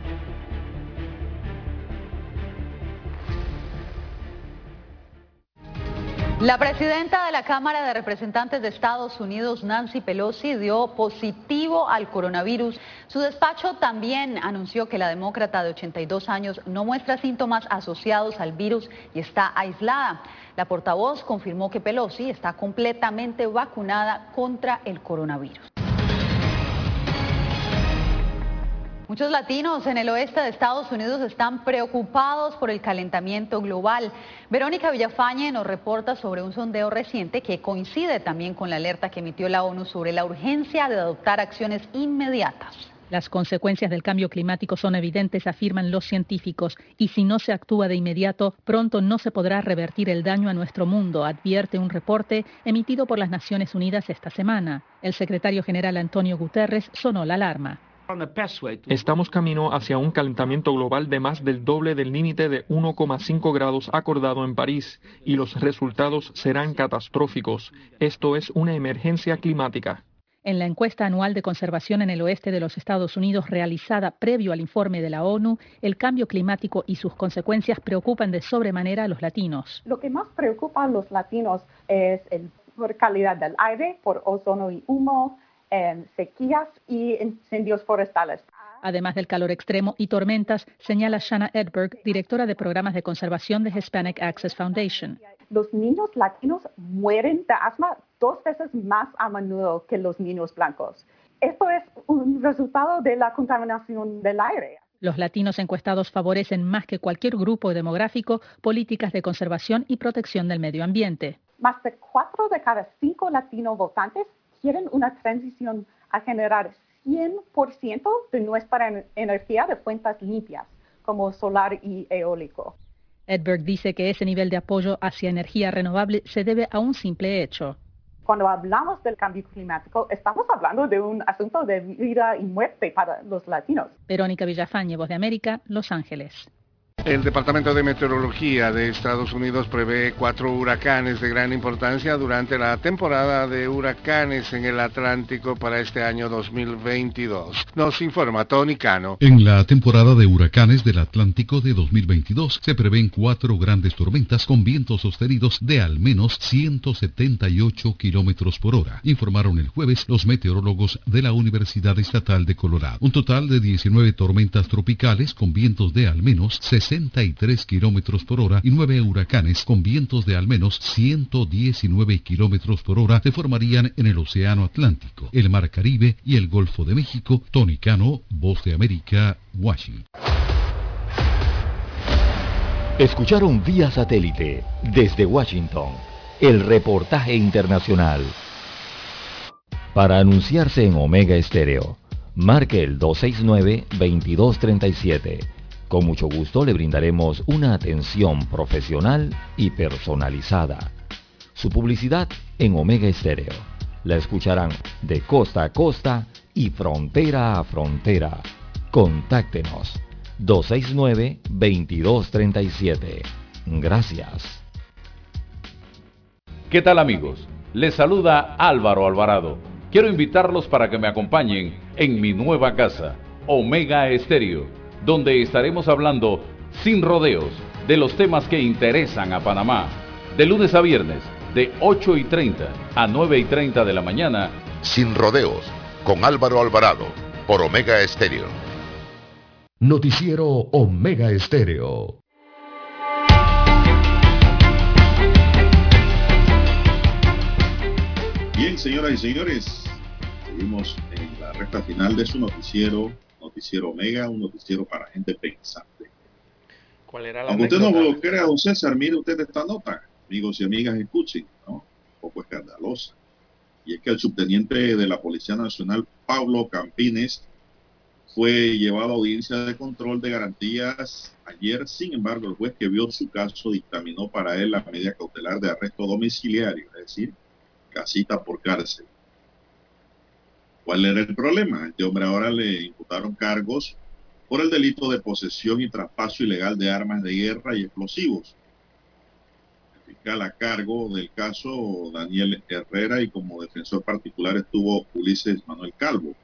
La presidenta de la Cámara de Representantes de Estados Unidos, Nancy Pelosi, dio positivo al coronavirus. Su despacho también anunció que la demócrata de 82 años no muestra síntomas asociados al virus y está aislada. La portavoz confirmó que Pelosi está completamente vacunada contra el coronavirus. Muchos latinos en el oeste de Estados Unidos están preocupados por el calentamiento global. Verónica Villafañe nos reporta sobre un sondeo reciente que coincide también con la alerta que emitió la ONU sobre la urgencia de adoptar acciones inmediatas. Las consecuencias del cambio climático son evidentes, afirman los científicos, y si no se actúa de inmediato, pronto no se podrá revertir el daño a nuestro mundo, advierte un reporte emitido por las Naciones Unidas esta semana. El secretario general Antonio Guterres sonó la alarma. Estamos camino hacia un calentamiento global de más del doble del límite de 1,5 grados acordado en París y los resultados serán catastróficos. Esto es una emergencia climática. En la encuesta anual de conservación en el oeste de los Estados Unidos realizada previo al informe de la ONU, el cambio climático y sus consecuencias preocupan de sobremanera a los latinos. Lo que más preocupa a los latinos es el, por calidad del aire, por ozono y humo, sequías y incendios forestales. Además del calor extremo y tormentas, señala Shanna Edberg, directora de programas de conservación de Hispanic Access Foundation. Los niños latinos mueren de asma dos veces más a menudo que los niños blancos. Esto es un resultado de la contaminación del aire. Los latinos encuestados favorecen más que cualquier grupo demográfico políticas de conservación y protección del medio ambiente. Más de cuatro de cada cinco latinos votantes quieren una transición a generar 100% de nuestra energía de fuentes limpias, como solar y eólico. Edberg dice que ese nivel de apoyo hacia energía renovable se debe a un simple hecho. Cuando hablamos del cambio climático, estamos hablando de un asunto de vida y muerte para los latinos. Verónica Villafañe, Voz de América, Los Ángeles. El Departamento de Meteorología de Estados Unidos prevé cuatro huracanes de gran importancia durante la temporada de huracanes en el Atlántico para este año 2022. Nos informa Tony Cano. En la temporada de huracanes del Atlántico de 2022 se prevén cuatro grandes tormentas con vientos sostenidos de al menos 178 kilómetros por hora, informaron el jueves los meteorólogos de la Universidad Estatal de Colorado. Un total de 19 tormentas tropicales con vientos de al menos 60 63 kilómetros por hora y nueve huracanes con vientos de al menos 119 kilómetros por hora se formarían en el Océano Atlántico, el Mar Caribe y el Golfo de México. Tony Cano, Voz de América, Washington. Escucharon vía satélite desde Washington el reportaje internacional. Para anunciarse en Omega Estéreo, marque el 269-2237 con mucho gusto le brindaremos una atención profesional y personalizada. Su publicidad en Omega Estéreo. La escucharán de costa a costa y frontera a frontera. Contáctenos 269-2237. Gracias. ¿Qué tal amigos? Les saluda Álvaro Alvarado. Quiero invitarlos para que me acompañen en mi nueva casa, Omega Estéreo donde estaremos hablando sin rodeos de los temas que interesan a Panamá. De lunes a viernes, de 8 y 30 a 9 y 30 de la mañana. Sin rodeos, con Álvaro Alvarado, por Omega Estéreo. Noticiero Omega Estéreo. Bien, señoras y señores, seguimos en la recta final de su noticiero noticiero Omega, un noticiero para gente pensante. ¿Cuál era la Aunque usted no lo crea, don César, mire usted esta nota, amigos y amigas, escuchen, ¿no? Un poco escandalosa. Y es que el subteniente de la Policía Nacional, Pablo Campines, fue llevado a audiencia de control de garantías ayer. Sin embargo, el juez que vio su caso dictaminó para él la medida cautelar de arresto domiciliario, es decir, casita por cárcel. ¿Cuál era el problema? Este hombre ahora le imputaron cargos por el delito de posesión y traspaso ilegal de armas de guerra y explosivos. El fiscal a cargo del caso, Daniel Herrera, y como defensor particular estuvo Ulises Manuel Calvo.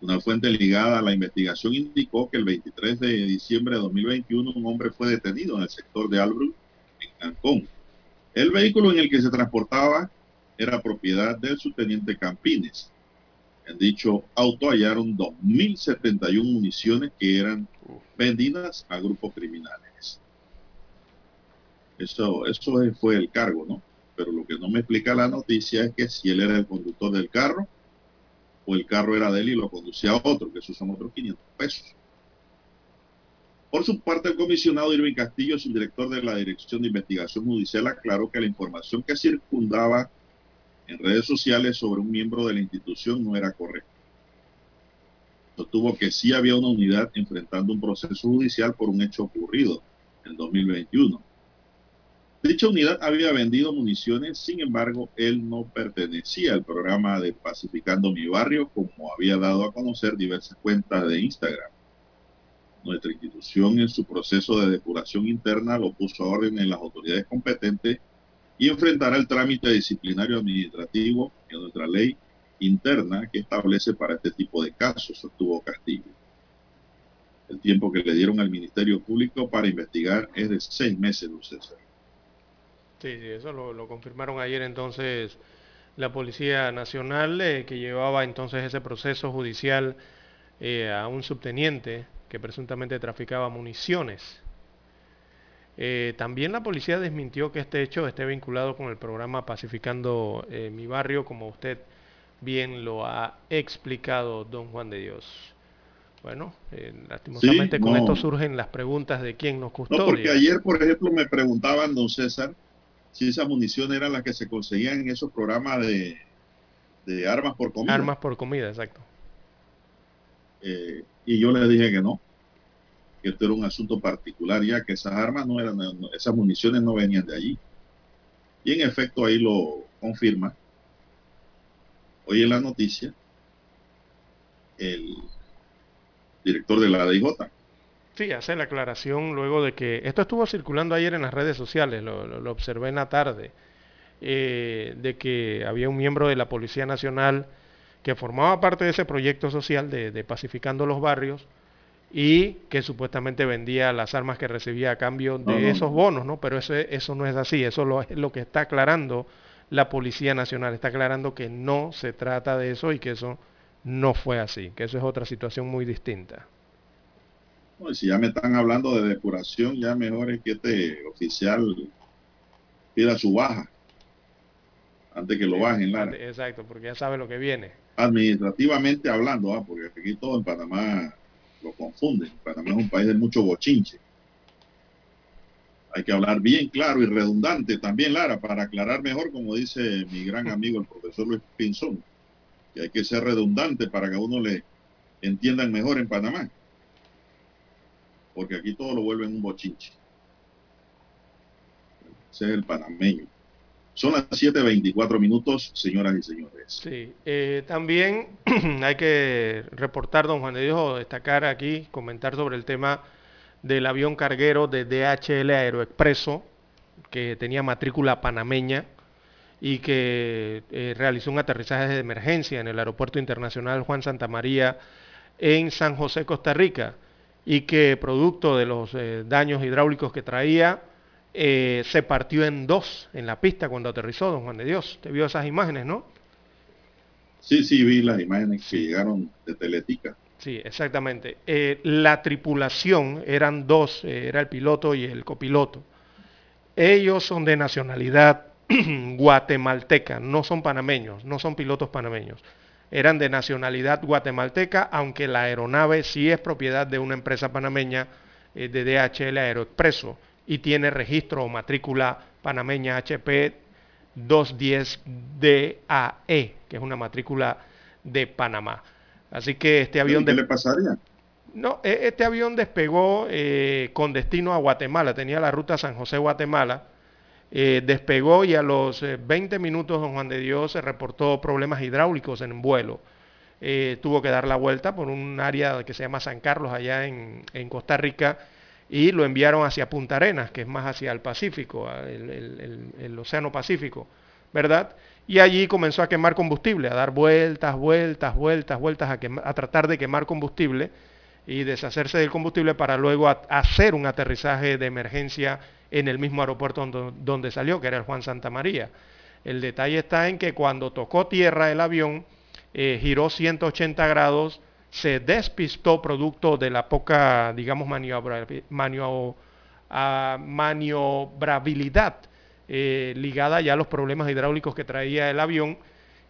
Una fuente ligada a la investigación indicó que el 23 de diciembre de 2021 un hombre fue detenido en el sector de Albrook, en Cancún. El vehículo en el que se transportaba era propiedad del subteniente Campines. En dicho auto hallaron 2.071 municiones que eran vendidas a grupos criminales. Eso, eso fue el cargo, ¿no? Pero lo que no me explica la noticia es que si él era el conductor del carro o el carro era de él y lo conducía a otro, que esos son otros 500 pesos. Por su parte, el comisionado Irving Castillo, subdirector de la Dirección de Investigación Judicial, aclaró que la información que circundaba en redes sociales sobre un miembro de la institución no era correcto. Sostuvo que sí había una unidad enfrentando un proceso judicial por un hecho ocurrido en 2021. Dicha unidad había vendido municiones, sin embargo, él no pertenecía al programa de Pacificando mi Barrio, como había dado a conocer diversas cuentas de Instagram. Nuestra institución en su proceso de depuración interna lo puso a orden en las autoridades competentes y enfrentará el trámite disciplinario administrativo en nuestra ley interna que establece para este tipo de casos, sostuvo Castillo. El tiempo que le dieron al Ministerio Público para investigar es de seis meses, don. Sí, sí, eso lo, confirmaron ayer entonces la Policía Nacional eh, que llevaba entonces ese proceso judicial eh, a un subteniente que presuntamente traficaba municiones eh, también la policía desmintió que este hecho esté vinculado con el programa Pacificando eh, mi barrio, como usted bien lo ha explicado, don Juan de Dios. Bueno, eh, lastimosamente con esto surgen las preguntas de quién nos custodia. No, porque ayer, por ejemplo, me preguntaban, don César, si esa munición era la que se conseguían en esos programas de, de armas por comida. Armas por comida, exacto. y yo le dije que no que esto era un asunto particular ya que esas armas no eran, esas municiones no venían de allí. Y en efecto ahí lo confirma. Hoy en la noticia, el director de la DIJ, Sí, hace la aclaración luego de que esto estuvo circulando ayer en las redes sociales, lo, observé en la tarde, eh, de que había un miembro de la Policía Nacional que formaba parte de ese proyecto social de pacificando los barrios y que supuestamente vendía las armas que recibía a cambio de esos no. bonos, ¿no? Pero eso, eso no es así, eso lo, es lo que está aclarando la Policía Nacional, está aclarando que no se trata de eso y que eso no fue así, que eso es otra situación muy distinta. y si ya me están hablando de depuración, ya mejor es que este oficial pida su baja antes que lo bajen, Lara. Exacto, porque ya sabe lo que viene. administrativamente hablando, ah, porque aquí todo en Panamá lo confunden. Panamá es un país de mucho bochinche. Hay que hablar bien claro y redundante también, Lara, para aclarar mejor, como dice mi gran amigo el profesor Luis Pinzón, que hay que ser redundante para que a uno le entiendan mejor en Panamá. Porque aquí todo lo vuelven un bochinche. Ese es el panameño. Son las 7.24 minutos, señoras y señores. Sí, eh, también hay que reportar, don Juan de Dios, o destacar aquí, comentar sobre el tema del avión carguero de DHL Aeroexpreso, que tenía matrícula panameña y que eh, realizó un aterrizaje de emergencia en el Aeropuerto Internacional Juan Santa María en San José, Costa Rica, y que producto de los eh, daños hidráulicos que traía, eh, se partió en dos en la pista cuando aterrizó, don Juan de Dios. ¿Te vio esas imágenes, no? Sí, sí, vi las imágenes que llegaron de Teletica. Sí, exactamente. Eh, la tripulación eran dos, eh, era el piloto y el copiloto. Ellos son de nacionalidad guatemalteca, no son panameños, no son pilotos panameños. Eran de nacionalidad guatemalteca, aunque la aeronave sí es propiedad de una empresa panameña eh, de DHL Aeroexpreso y tiene registro o matrícula panameña HP 210DAE, que es una matrícula de Panamá. Así que este avión... ¿Qué de- le pasaría? no, e- este avión despegó eh, con destino a Guatemala, tenía la ruta San José-Guatemala, eh, despegó y a los eh, 20 minutos don Juan de Dios se reportó problemas hidráulicos en vuelo. Eh, tuvo que dar la vuelta por un área que se llama San Carlos allá en, en Costa Rica y lo enviaron hacia Punta Arenas, que es más hacia el Pacífico, el, Océano Pacífico, ¿verdad? Y allí comenzó a quemar combustible, a dar vueltas, vueltas, vueltas, vueltas, a, quema- a tratar de quemar combustible y deshacerse del combustible para luego hacer un aterrizaje de emergencia en el mismo aeropuerto donde, donde salió, que era el Juan Santa María. El detalle está en que cuando tocó tierra el avión, eh, giró 180 grados, se despistó producto de la poca, digamos, maniobra, manio- ah, maniobrabilidad eh, ligada ya a los problemas hidráulicos que traía el avión.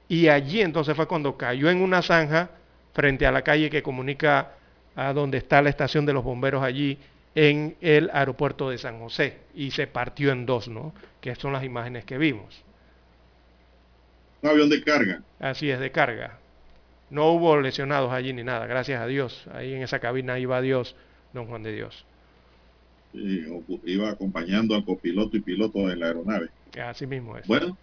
Y allí entonces fue cuando cayó en una zanja frente a la calle que comunica a donde está la estación de los bomberos allí en el aeropuerto de San José y se partió en dos, ¿no? Que son las imágenes que vimos. Un avión de carga. Así es, de carga. No hubo lesionados allí ni nada, gracias a Dios. Ahí en esa cabina iba Dios, don Juan de Dios. Iba acompañando al copiloto y piloto de la aeronave. Así mismo es. Bueno,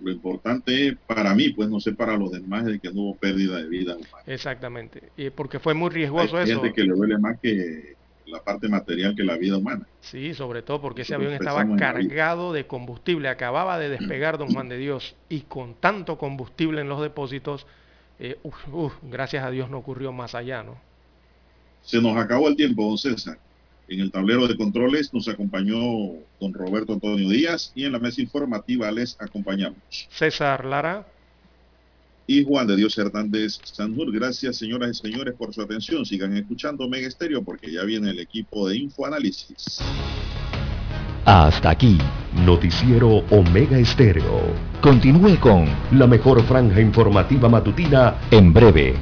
lo importante para mí, pues no sé para los demás, es que no hubo pérdida de vida humana. Exactamente. Y porque fue muy Hay riesgoso eso. que le duele más que la parte material que la vida humana. Sí, sobre todo porque ese Nosotros avión estaba cargado de combustible, acababa de despegar don Juan de Dios y con tanto combustible en los depósitos, eh, uf, uf, gracias a Dios no ocurrió más allá, ¿no? Se nos acabó el tiempo, don César. En el tablero de controles nos acompañó don Roberto Antonio Díaz y en la mesa informativa les acompañamos. César Lara, Y Juan de Dios Hernández Sanjur. Gracias, señoras y señores, por su atención. Sigan escuchando Mega Estéreo porque ya viene el equipo de Infoanálisis. Hasta aquí. Noticiero Omega Estéreo. Continúe con La mejor franja informativa matutina En Breve